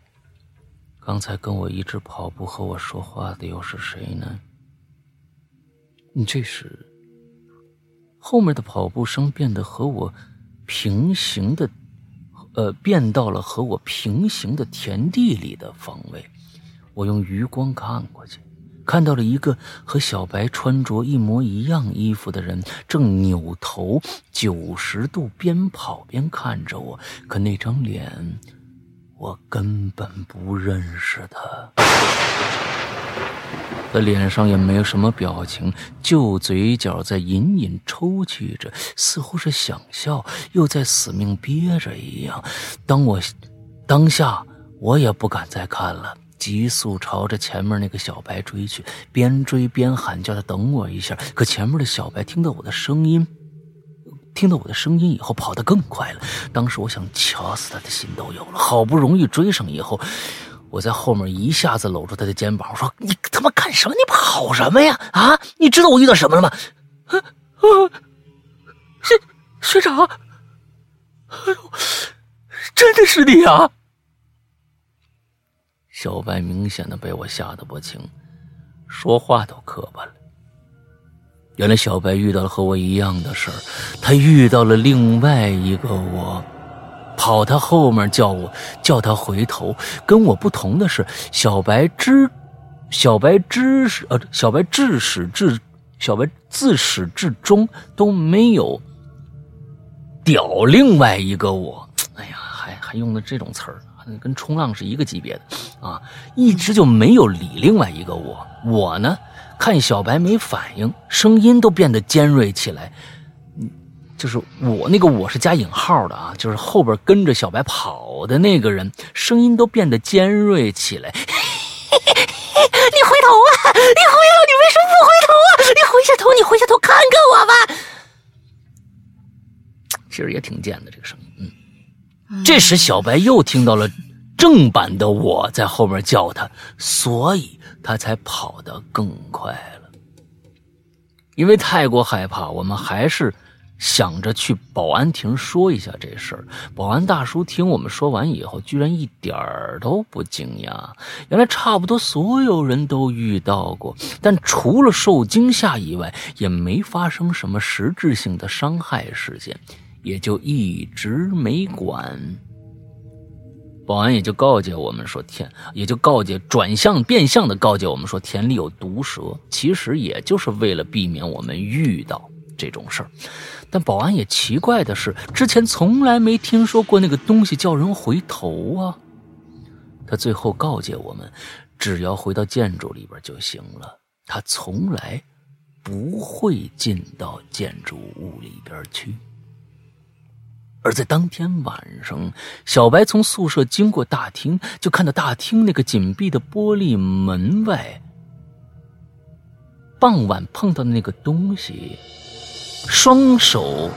刚才跟我一直跑步和我说话的又是谁呢？你这时，后面的跑步声变得和我平行的。呃，变到了和我平行的田地里的方位。我用余光看过去，看到了一个和小白穿着一模一样衣服的人，正扭头九十度边跑边看着我。可那张脸，我根本不认识他。他脸上也没有什么表情，就嘴角在隐隐抽泣着，似乎是想笑，又在死命憋着一样。当我当下，我也不敢再看了，急速朝着前面那个小白追去，边追边喊叫他等我一下。可前面的小白听到我的声音，听到我的声音以后，跑得更快了。当时我想掐死他的心都有了。好不容易追上以后。我在后面一下子搂住他的肩膀，我说：“你他妈干什么？你跑什么呀？啊！你知道我遇到什么了吗？”啊啊！学学长，哎呦，真的是你啊！小白明显的被我吓得不轻，说话都磕巴了。原来小白遇到了和我一样的事儿，他遇到了另外一个我，跑他后面叫我叫他回头。跟我不同的是，小白知，小白知识呃，小白至始至小白自始至终都没有屌另外一个我。哎呀，还还用的这种词儿，跟冲浪是一个级别的啊！一直就没有理另外一个我。我呢？看小白没反应，声音都变得尖锐起来。嗯，就是我那个我是加引号的啊，就是后边跟着小白跑的那个人，声音都变得尖锐起来。你回头啊！你回头，你为什么不回头啊？你回下头，你回下头看看我吧。其实也挺贱的这个声音。嗯，这时小白又听到了正版的我在后面叫他，所以。他才跑得更快了，因为太过害怕，我们还是想着去保安亭说一下这事儿。保安大叔听我们说完以后，居然一点儿都不惊讶。原来差不多所有人都遇到过，但除了受惊吓以外，也没发生什么实质性的伤害事件，也就一直没管。保安也就告诫我们说田，也就告诫转向变相的告诫我们说田里有毒蛇，其实也就是为了避免我们遇到这种事儿。但保安也奇怪的是，之前从来没听说过那个东西叫人回头啊。他最后告诫我们，只要回到建筑里边就行了，他从来不会进到建筑物里边去。而在当天晚上，小白从宿舍经过大厅，就看到大厅那个紧闭的玻璃门外，傍晚碰到的那个东西，双手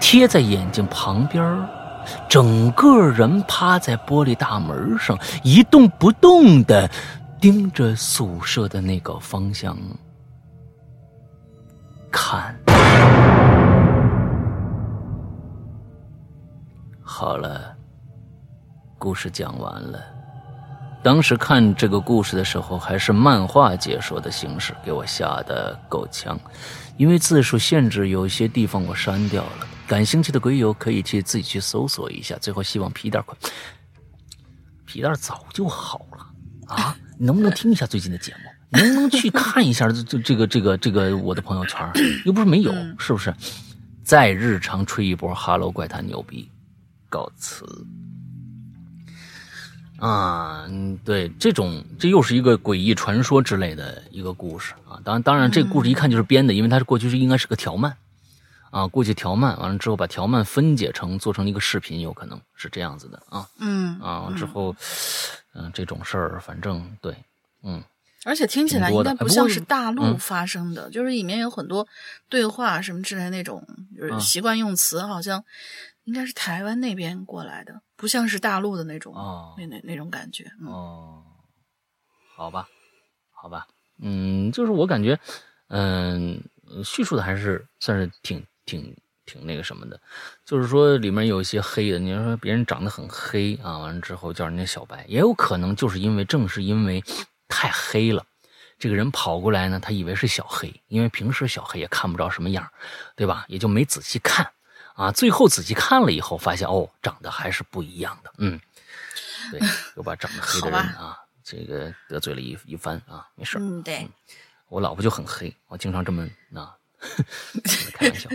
贴在眼睛旁边，整个人趴在玻璃大门上，一动不动的盯着宿舍的那个方向看。好了，故事讲完了。当时看这个故事的时候，还是漫画解说的形式，给我吓得够呛。因为字数限制，有些地方我删掉了。感兴趣的鬼友可以去自己去搜索一下。最后，希望皮蛋快，皮蛋早就好了啊！你能不能听一下最近的节目？能不能去看一下这这这个这个这个我的朋友圈？又不是没有，是不是？再日常吹一波《哈喽怪谈》牛逼。告辞啊，嗯，对，这种这又是一个诡异传说之类的一个故事啊。当然，当然，这个故事一看就是编的，因为它是过去是应该是个条漫啊，过去条漫完了之后把条漫分解成做成一个视频，有可能是这样子的啊。嗯啊，之后嗯，这种事儿反正对，嗯，而且听起来应该不像是大陆发生的，就是里面有很多对话什么之类那种，就是习惯用词好像。应该是台湾那边过来的，不像是大陆的那种，那那那种感觉。哦，好吧，好吧，嗯，就是我感觉，嗯，叙述的还是算是挺挺挺那个什么的，就是说里面有一些黑的，你说别人长得很黑啊，完了之后叫人家小白，也有可能就是因为正是因为太黑了，这个人跑过来呢，他以为是小黑，因为平时小黑也看不着什么样，对吧？也就没仔细看。啊，最后仔细看了以后，发现哦，长得还是不一样的。嗯，对，又把长得黑的人啊，这个得罪了一一番啊，没事嗯，对，我老婆就很黑，我经常这么啊，开玩笑。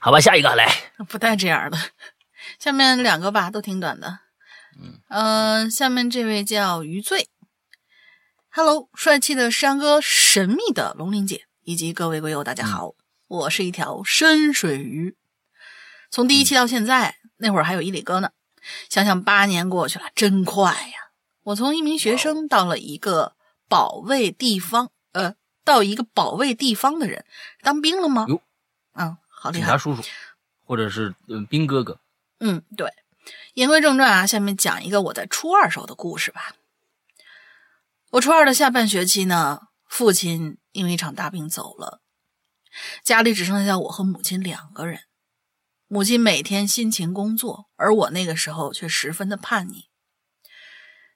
好吧，下一个来，不带这样的。下面两个吧，都挺短的。嗯嗯，下面这位叫余罪。Hello，帅气的山哥，神秘的龙鳞姐，以及各位鬼友，大家好。我是一条深水鱼，从第一期到现在，那会儿还有一里哥呢。想想八年过去了，真快呀！我从一名学生到了一个保卫地方，呃，到一个保卫地方的人，当兵了吗？哟，嗯，好厉害！警察叔叔，或者是嗯兵哥哥。嗯，对。言归正传啊，下面讲一个我在初二时候的故事吧。我初二的下半学期呢，父亲因为一场大病走了。家里只剩下我和母亲两个人，母亲每天辛勤工作，而我那个时候却十分的叛逆。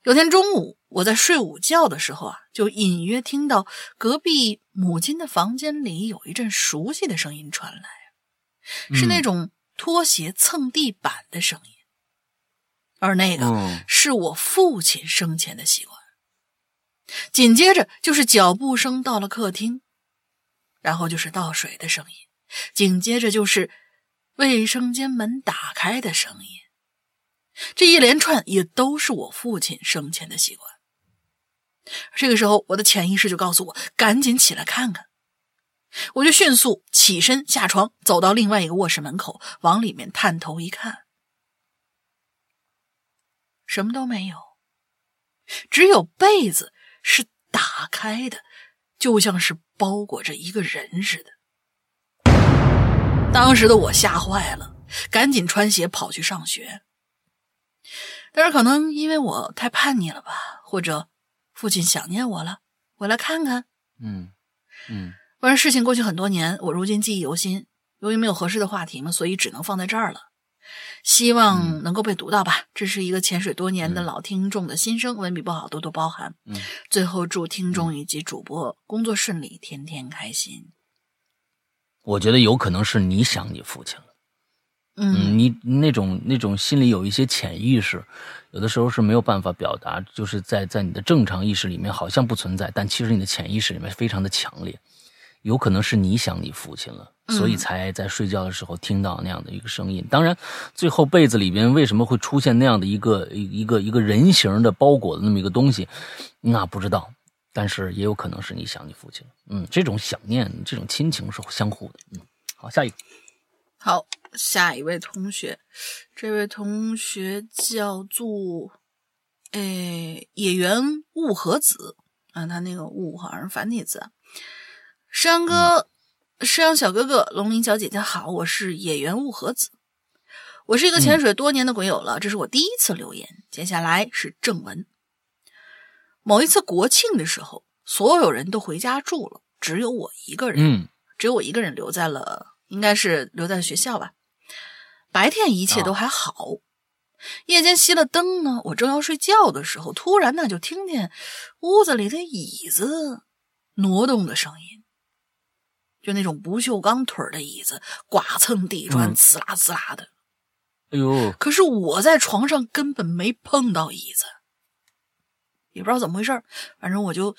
有天中午，我在睡午觉的时候啊，就隐约听到隔壁母亲的房间里有一阵熟悉的声音传来，是那种拖鞋蹭地板的声音，而那个是我父亲生前的习惯。紧接着就是脚步声到了客厅，然后就是倒水的声音，紧接着就是卫生间门打开的声音。这一连串也都是我父亲生前的习惯。这个时候，我的潜意识就告诉我赶紧起来看看。我就迅速起身下床，走到另外一个卧室门口，往里面探头一看，什么都没有，只有被子。是打开的，就像是包裹着一个人似的。当时的我吓坏了，赶紧穿鞋跑去上学。但是可能因为我太叛逆了吧，或者父亲想念我了，我来看看。嗯嗯。反正事情过去很多年，我如今记忆犹新。由于没有合适的话题嘛，所以只能放在这儿了。希望能够被读到吧。这是一个潜水多年的老听众的心声，文笔不好，多多包涵。嗯，最后祝听众以及主播工作顺利，天天开心。我觉得有可能是你想你父亲了。嗯，你那种那种心里有一些潜意识，有的时候是没有办法表达，就是在在你的正常意识里面好像不存在，但其实你的潜意识里面非常的强烈。有可能是你想你父亲了。所以才在睡觉的时候听到那样的一个声音。当然，最后被子里边为什么会出现那样的一个一个一个人形的包裹的那么一个东西，那不知道。但是也有可能是你想你父亲。嗯，这种想念，这种亲情是相互的。嗯，好，下一个。好，下一位同学，这位同学叫做，诶，野原雾和子啊，他那个雾好像是繁体字。山哥。山阳小哥哥，龙鳞小姐姐好，我是野原雾和子，我是一个潜水多年的鬼友了，这是我第一次留言。接下来是正文。某一次国庆的时候，所有人都回家住了，只有我一个人，嗯，只有我一个人留在了，应该是留在学校吧。白天一切都还好，夜间熄了灯呢，我正要睡觉的时候，突然呢就听见屋子里的椅子挪动的声音。就那种不锈钢腿的椅子，剐蹭地砖，呲啦呲啦的。哎呦！可是我在床上根本没碰到椅子，也不知道怎么回事反正我就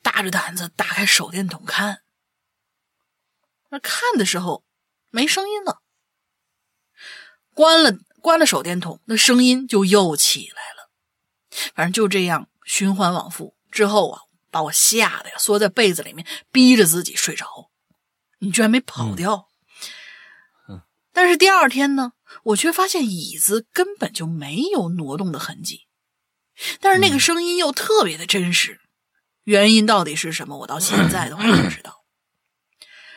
大着胆子打开手电筒看。那看的时候没声音了，关了关了手电筒，那声音就又起来了。反正就这样循环往复之后啊。把我吓得呀，缩在被子里面，逼着自己睡着。你居然没跑掉！嗯，但是第二天呢，我却发现椅子根本就没有挪动的痕迹，但是那个声音又特别的真实。原因到底是什么？我到现在都还不知道。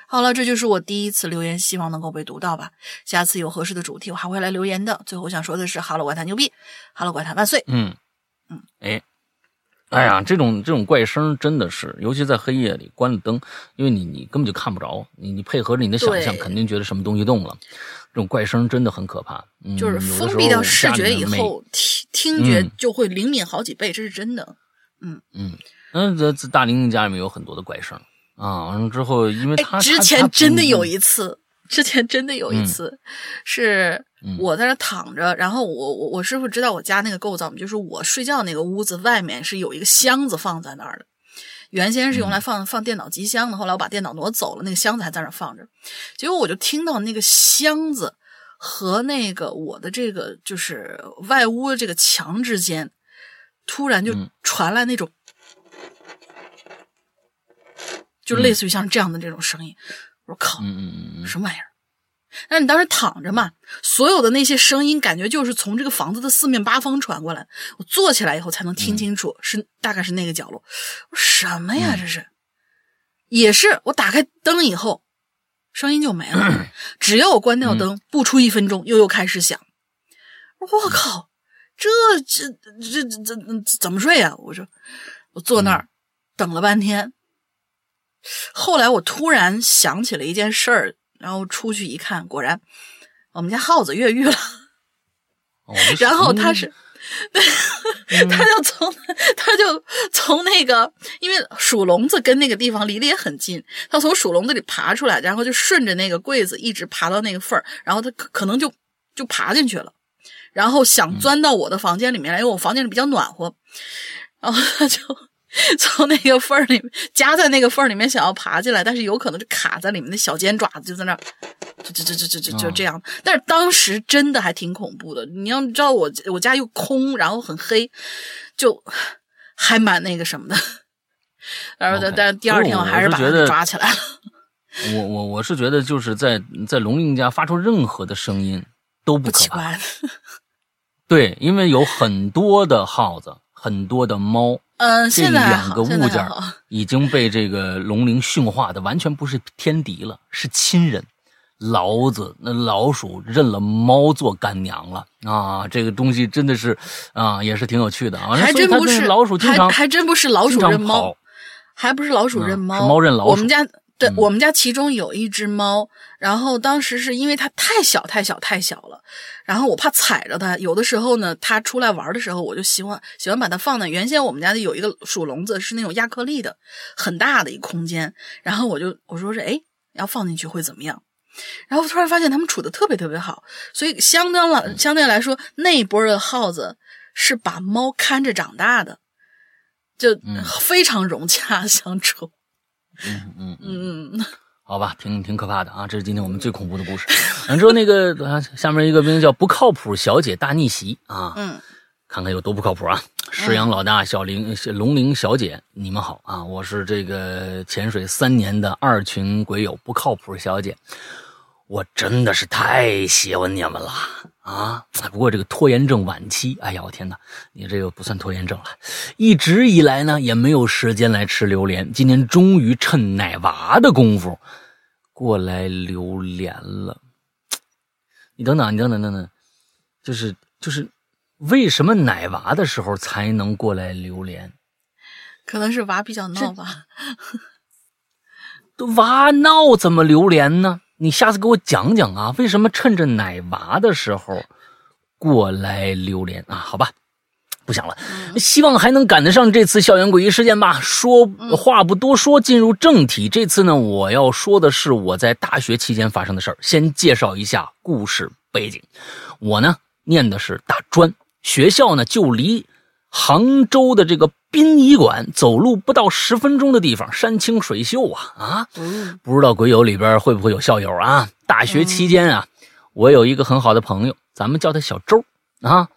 好了，这就是我第一次留言，希望能够被读到吧。下次有合适的主题，我还会来留言的。最后想说的是哈喽怪谈牛逼哈喽怪谈万岁！嗯嗯，哎。哎呀，这种这种怪声真的是，尤其在黑夜里关了灯，因为你你根本就看不着，你你配合着你的想象，肯定觉得什么东西动了。这种怪声真的很可怕。就是封闭掉视觉以后，听听觉就会灵敏好几倍，这是真的。嗯嗯，那这大玲玲家里面有很多的怪声啊。完了之后，因为他之前真的有一次，之前真的有一次是。我在那躺着，然后我我我师傅知道我家那个构造就是我睡觉那个屋子外面是有一个箱子放在那儿的，原先是用来放放电脑机箱的，后来我把电脑挪走了，那个箱子还在那放着，结果我就听到那个箱子和那个我的这个就是外屋的这个墙之间，突然就传来那种，就类似于像这样的这种声音，我说靠，什么玩意儿？那你当时躺着嘛，所有的那些声音感觉就是从这个房子的四面八方传过来。我坐起来以后才能听清楚，是大概是那个角落。我说什么呀？这是，也是我打开灯以后，声音就没了。只要我关掉灯，不出一分钟，又又开始响。我靠，这这这这这怎么睡呀？我说，我坐那儿等了半天。后来我突然想起了一件事儿。然后出去一看，果然我们家耗子越狱了。然后他是 他就从他就从那个，因为鼠笼子跟那个地方离得也很近，他从鼠笼子里爬出来，然后就顺着那个柜子一直爬到那个缝儿，然后他可可能就就爬进去了，然后想钻到我的房间里面来，因为我房间里比较暖和，然后他就。从那个缝儿里夹在那个缝儿里面，想要爬进来，但是有可能就卡在里面，那小尖爪子就在那儿，就就就就就就这样。但是当时真的还挺恐怖的。你要知道，我我家又空，然后很黑，就还蛮那个什么的。然后但但第二天我还是把它抓起来了。我我我是觉得就是在在龙应家发出任何的声音都不可怕。对，因为有很多的耗子，很多的猫。嗯，这两个物件已经被这个龙鳞驯化的完全不是天敌了，是亲人。老子那老鼠认了猫做干娘了啊！这个东西真的是啊，也是挺有趣的啊。还真不是老鼠，经常还真不是老鼠认猫，还不是老鼠认猫，是猫认老鼠。我们家。对我们家其中有一只猫，然后当时是因为它太小太小太小了，然后我怕踩着它。有的时候呢，它出来玩的时候，我就喜欢喜欢把它放在原先我们家的有一个鼠笼子，是那种亚克力的，很大的一个空间。然后我就我说是哎，要放进去会怎么样？然后突然发现它们处的特别特别好，所以相当了相对来说那一波的耗子是把猫看着长大的，就非常融洽相处。嗯嗯嗯嗯，好吧，挺挺可怕的啊！这是今天我们最恐怖的故事。完之后，那个下面一个名字叫“不靠谱小姐大逆袭”啊，嗯，看看有多不靠谱啊！石羊老大、小玲、龙玲小姐，你们好啊！我是这个潜水三年的二群鬼友，不靠谱小姐，我真的是太喜欢你们了。啊，不过这个拖延症晚期，哎呀，我天哪，你这个不算拖延症了。一直以来呢，也没有时间来吃榴莲，今天终于趁奶娃的功夫过来榴莲了。你等等，你等等等等，就是就是，为什么奶娃的时候才能过来榴莲？可能是娃比较闹吧。娃闹怎么榴莲呢？你下次给我讲讲啊，为什么趁着奶娃的时候过来榴莲啊？好吧，不想了，希望还能赶得上这次校园诡异事件吧。说话不多说，进入正题。这次呢，我要说的是我在大学期间发生的事儿。先介绍一下故事背景，我呢念的是大专，学校呢就离。杭州的这个殡仪馆，走路不到十分钟的地方，山清水秀啊啊！不知道鬼友里边会不会有校友啊？大学期间啊，我有一个很好的朋友，咱们叫他小周啊。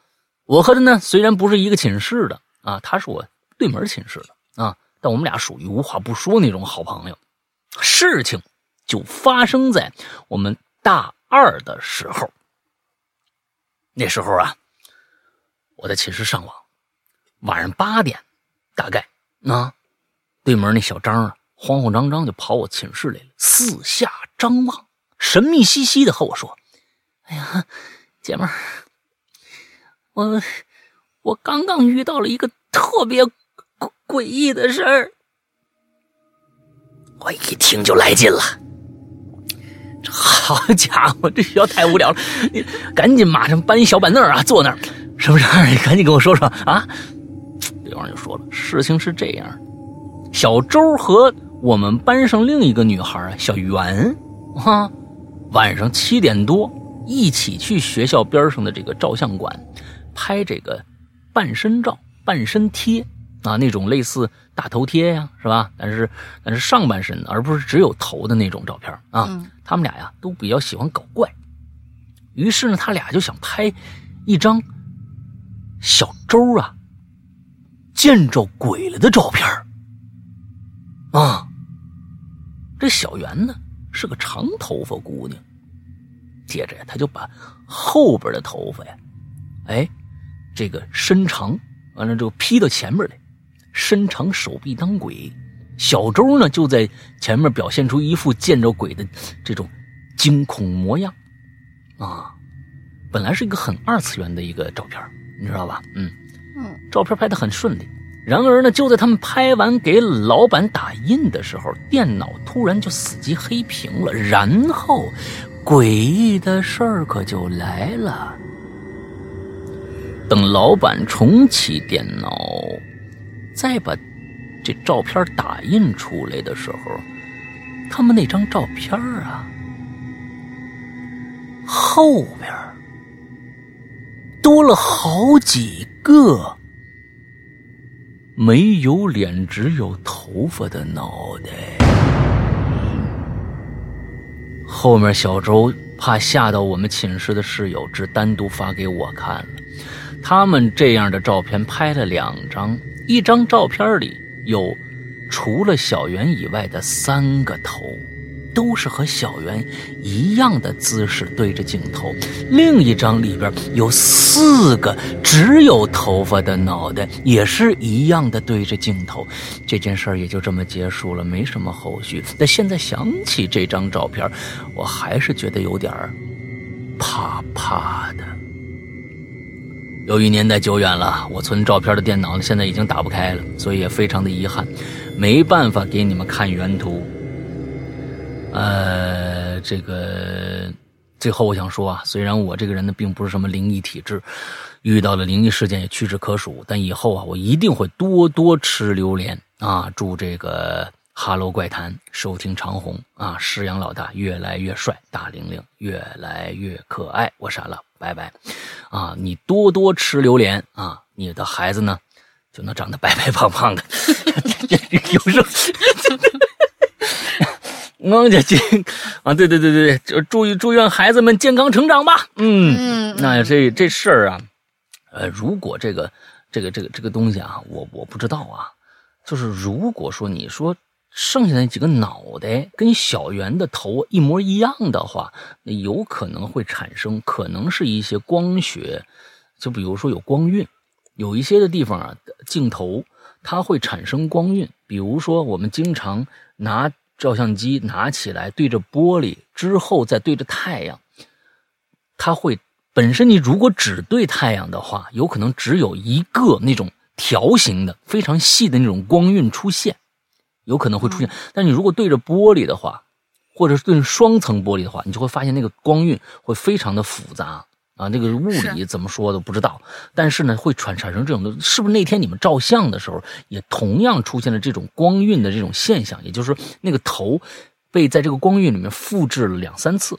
我和他呢虽然不是一个寝室的啊，他是我对门寝室的啊，但我们俩属于无话不说那种好朋友。事情就发生在我们大二的时候。那时候啊，我在寝室上网。晚上八点，大概啊，对门那小张啊，慌慌张张就跑我寝室来了，四下张望，神秘兮兮的和我说：“哎呀，姐们儿，我我刚刚遇到了一个特别诡异的事儿。”我一听就来劲了，好家伙，这学校太无聊了，你赶紧马上搬一小板凳啊，坐那儿，什么事儿？你赶紧跟我说说啊。对方就说了，事情是这样，小周和我们班上另一个女孩啊，小袁，啊，晚上七点多一起去学校边上的这个照相馆拍这个半身照、半身贴啊，那种类似大头贴呀，是吧？但是但是上半身，而不是只有头的那种照片啊。他们俩呀都比较喜欢搞怪，于是呢，他俩就想拍一张小周啊。见着鬼了的照片啊！这小圆呢是个长头发姑娘，接着呀，他就把后边的头发呀，哎，这个伸长，完了之后披到前面来，伸长手臂当鬼。小周呢就在前面表现出一副见着鬼的这种惊恐模样啊！本来是一个很二次元的一个照片，你知道吧？嗯。照片拍得很顺利，然而呢，就在他们拍完给老板打印的时候，电脑突然就死机黑屏了。然后，诡异的事儿可就来了。等老板重启电脑，再把这照片打印出来的时候，他们那张照片啊，后边多了好几个没有脸只有头发的脑袋。后面小周怕吓到我们寝室的室友，只单独发给我看了。他们这样的照片拍了两张，一张照片里有除了小圆以外的三个头，都是和小圆一样的姿势对着镜头；另一张里边有四个只有头发的脑袋，也是一样的对着镜头。这件事儿也就这么结束了，没什么后续。但现在想起这张照片，我还是觉得有点怕怕的。由于年代久远了，我存照片的电脑现在已经打不开了，所以也非常的遗憾，没办法给你们看原图。呃，这个最后我想说啊，虽然我这个人呢并不是什么灵异体质，遇到了灵异事件也屈指可数，但以后啊我一定会多多吃榴莲啊！祝这个。哈喽怪谈，收听长虹啊！石阳老大越来越帅，大玲玲越来越可爱，我傻了，拜拜！啊，你多多吃榴莲啊，你的孩子呢就能长得白白胖胖的。有肉，王家金啊，对对对对，就祝祝愿孩子们健康成长吧。嗯，那这这事儿啊，呃，如果这个这个这个这个东西啊，我我不知道啊，就是如果说你说。剩下那几个脑袋跟小圆的头一模一样的话，那有可能会产生，可能是一些光学，就比如说有光晕，有一些的地方啊，镜头它会产生光晕。比如说我们经常拿照相机拿起来对着玻璃之后再对着太阳，它会本身你如果只对太阳的话，有可能只有一个那种条形的非常细的那种光晕出现。有可能会出现，但你如果对着玻璃的话，或者是对着双层玻璃的话，你就会发现那个光晕会非常的复杂啊。那个物理怎么说都不知道，但是呢，会产产生这种的，是不是那天你们照相的时候也同样出现了这种光晕的这种现象？也就是说，那个头被在这个光晕里面复制了两三次，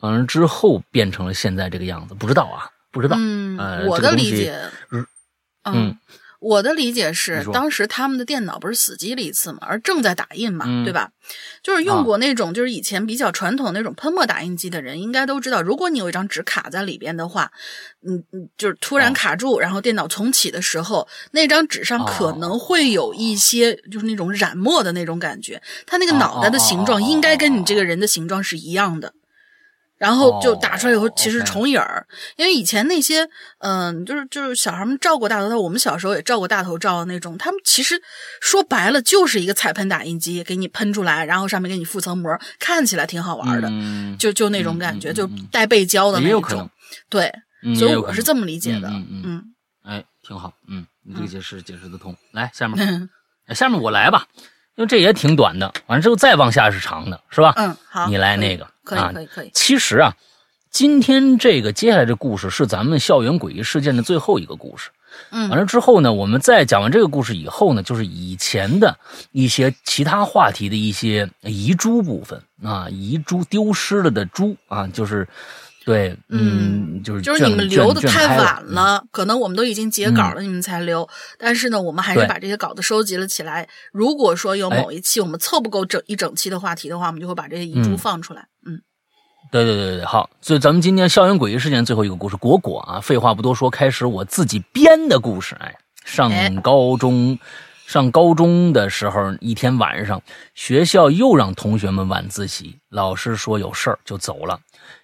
完了之后变成了现在这个样子，不知道啊，不知道。嗯，呃，我的理解，嗯。我的理解是，当时他们的电脑不是死机了一次嘛，而正在打印嘛，对吧？就是用过那种，就是以前比较传统那种喷墨打印机的人，应该都知道，如果你有一张纸卡在里边的话，嗯嗯，就是突然卡住，然后电脑重启的时候，那张纸上可能会有一些就是那种染墨的那种感觉，它那个脑袋的形状应该跟你这个人的形状是一样的。然后就打出来以后，其实重影儿，因为以前那些，嗯，就是就是小孩们照过大头照，我们小时候也照过大头照的那种，他们其实说白了就是一个彩喷打印机，给你喷出来，然后上面给你附层膜，看起来挺好玩的，就就那种感觉，就带背胶的那种，对，所以我是这么理解的，嗯嗯，哎，挺好，嗯，你这个解释解释得通，来下面，下面我来吧。因为这也挺短的，完了之后再往下是长的，是吧？嗯，好，你来那个，可以，可以，可以。其实啊，今天这个接下来这故事是咱们校园诡异事件的最后一个故事。嗯，完了之后呢，我们再讲完这个故事以后呢，就是以前的一些其他话题的一些遗珠部分啊，遗珠丢失了的珠啊，就是。对，嗯，就是就是你们留的太晚了，可能我们都已经截稿了，你们才留。但是呢，我们还是把这些稿子收集了起来。如果说有某一期我们凑不够整一整期的话题的话，我们就会把这些遗珠放出来。嗯，对对对对，好。所以咱们今天校园诡异事件最后一个故事，果果啊，废话不多说，开始我自己编的故事。哎，上高中，上高中的时候，一天晚上，学校又让同学们晚自习，老师说有事儿就走了。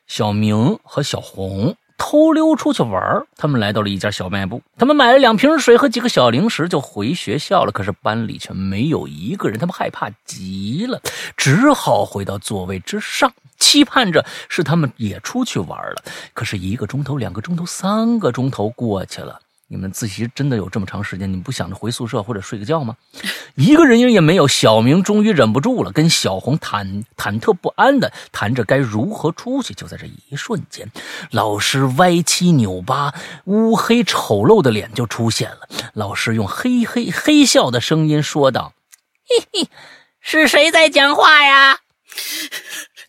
小明和小红偷溜出去玩他们来到了一家小卖部，他们买了两瓶水和几个小零食就回学校了。可是班里却没有一个人，他们害怕极了，只好回到座位之上，期盼着是他们也出去玩了。可是一个钟头、两个钟头、三个钟头过去了，你们自习真的有这么长时间？你们不想着回宿舍或者睡个觉吗？一个人影也没有。小明终于忍不住了，跟小红忐忐忑不安的谈着该如何出去。就在这一瞬间，老师歪七扭八、乌黑丑陋的脸就出现了。老师用嘿嘿嘿笑的声音说道：“嘿嘿，是谁在讲话呀？”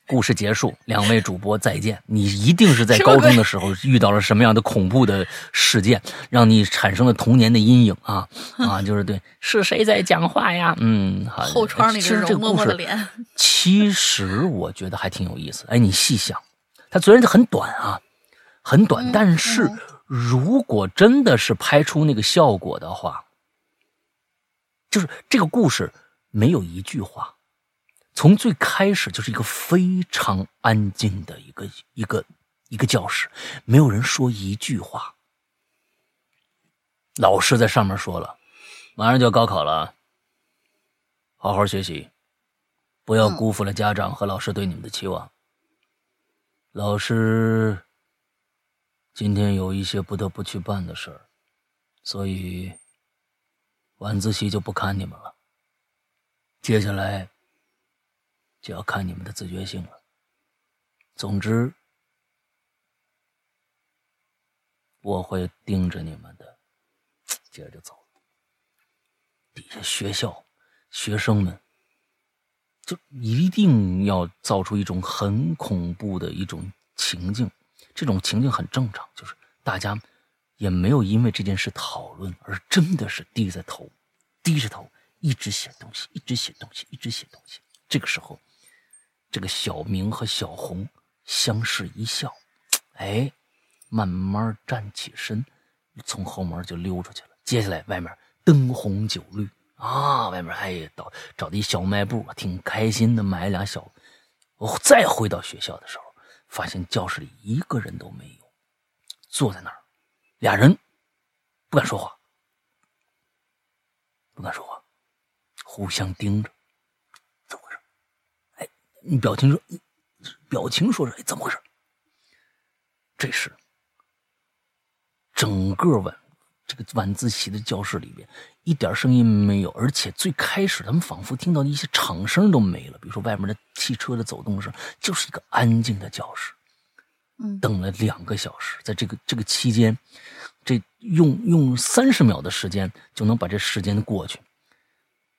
故事结束，两位主播再见。你一定是在高中的时候遇到了什么样的恐怖的事件，让你产生了童年的阴影啊 啊！就是对，是谁在讲话呀？嗯，好。后窗里这个默默的脸，其实我觉得还挺有意思。哎，你细想，它虽然很短啊，很短，但是如果真的是拍出那个效果的话，就是这个故事没有一句话。从最开始就是一个非常安静的一个一个一个教室，没有人说一句话。老师在上面说了：“马上就要高考了，好好学习，不要辜负了家长和老师对你们的期望。”老师今天有一些不得不去办的事儿，所以晚自习就不看你们了。接下来。就要看你们的自觉性了。总之，我会盯着你们的。接着就走了。底下学校学生们就一定要造出一种很恐怖的一种情境。这种情境很正常，就是大家也没有因为这件事讨论，而真的是低着头，低着头一直写东西，一直写东西，一直写东西。这个时候。这个小明和小红相视一笑，哎，慢慢站起身，从后门就溜出去了。接下来外面灯红酒绿啊，外面哎，找找的一小卖部，挺开心的，买俩小。我再回到学校的时候，发现教室里一个人都没有，坐在那儿，俩人不敢说话，不敢说话，互相盯着。你表情说，表情说是怎么回事？这时，整个晚这个晚自习的教室里边一点声音没有，而且最开始他们仿佛听到的一些场声都没了，比如说外面的汽车的走动声，就是一个安静的教室。嗯，等了两个小时，在这个这个期间，这用用三十秒的时间就能把这时间过去。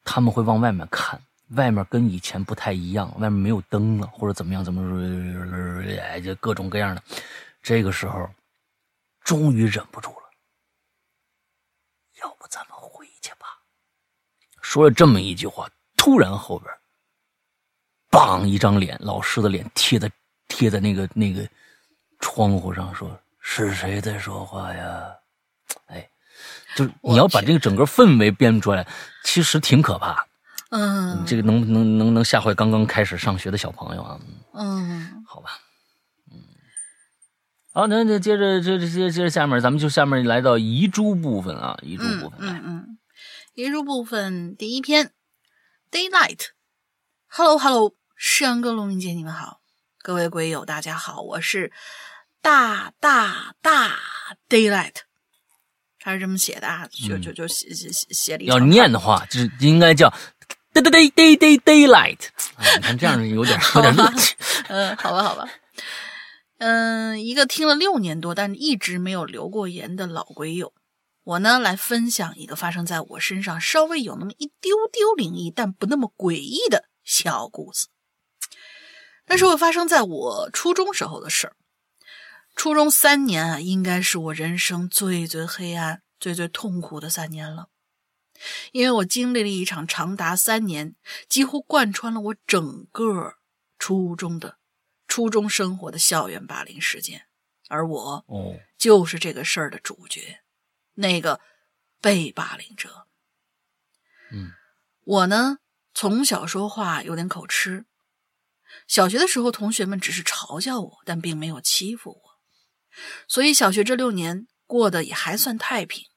他们会往外面看。外面跟以前不太一样，外面没有灯了，或者怎么样，怎么哎，就各种各样的。这个时候，终于忍不住了，要不咱们回去吧？说了这么一句话，突然后边，梆，一张脸，老师的脸贴在贴在那个那个窗户上，说：“是谁在说话呀？”哎，就是你要把这个整个氛围编出来，其实挺可怕。嗯，这个能能能能吓坏刚刚开始上学的小朋友啊？嗯，好吧，嗯，好，那那接着接着接接着下面，咱们就下面来到遗珠部分啊，遗珠部分，嗯嗯，遗珠部分第一篇，Daylight，Hello Hello，世阳哥、龙明姐，你们好，各位鬼友大家好，我是大大大 Daylight，他是这么写的啊，就就就写写写写了一要念的话，就是应该叫。Day day day day daylight，你看这样有点 有点乐趣。嗯，好吧，好吧。嗯，一个听了六年多但一直没有留过言的老鬼友，我呢来分享一个发生在我身上稍微有那么一丢丢灵异但不那么诡异的小故事。那是会发生在我初中时候的事儿。初中三年啊，应该是我人生最最黑暗、最最痛苦的三年了。因为我经历了一场长达三年，几乎贯穿了我整个初中的初中生活的校园霸凌事件，而我哦，就是这个事儿的主角，那个被霸凌者。嗯，我呢从小说话有点口吃，小学的时候同学们只是嘲笑我，但并没有欺负我，所以小学这六年过得也还算太平。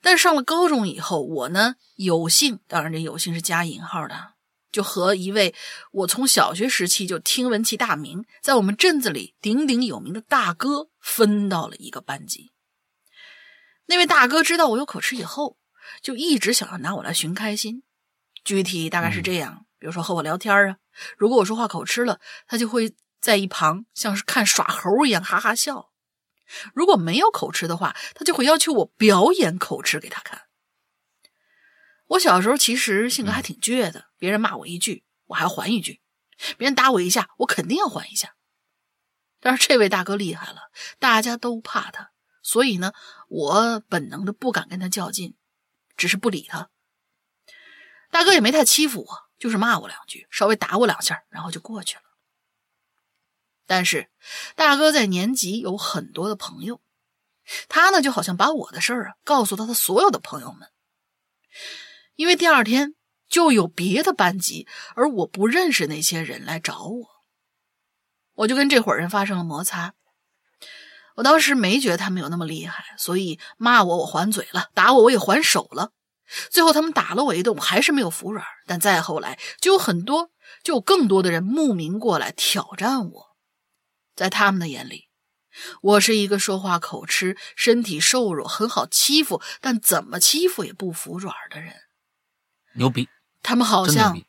但上了高中以后，我呢有幸，当然这有幸是加引号的，就和一位我从小学时期就听闻其大名，在我们镇子里鼎鼎有名的大哥分到了一个班级。那位大哥知道我有口吃以后，就一直想要拿我来寻开心。具体大概是这样：比如说和我聊天啊，如果我说话口吃了，他就会在一旁像是看耍猴一样哈哈笑；如果没有口吃的话，他就会要求我表演口吃给他看。我小时候其实性格还挺倔的，别人骂我一句，我还要还一句；别人打我一下，我肯定要还一下。但是这位大哥厉害了，大家都怕他。所以呢，我本能的不敢跟他较劲，只是不理他。大哥也没太欺负我，就是骂我两句，稍微打我两下，然后就过去了。但是大哥在年级有很多的朋友，他呢就好像把我的事儿啊告诉他的所有的朋友们，因为第二天就有别的班级，而我不认识那些人来找我，我就跟这伙人发生了摩擦。我当时没觉得他们有那么厉害，所以骂我我还嘴了，打我我也还手了。最后他们打了我一顿，我还是没有服软。但再后来，就有很多，就有更多的人慕名过来挑战我。在他们的眼里，我是一个说话口吃、身体瘦弱、很好欺负，但怎么欺负也不服软的人。牛逼！他们好像，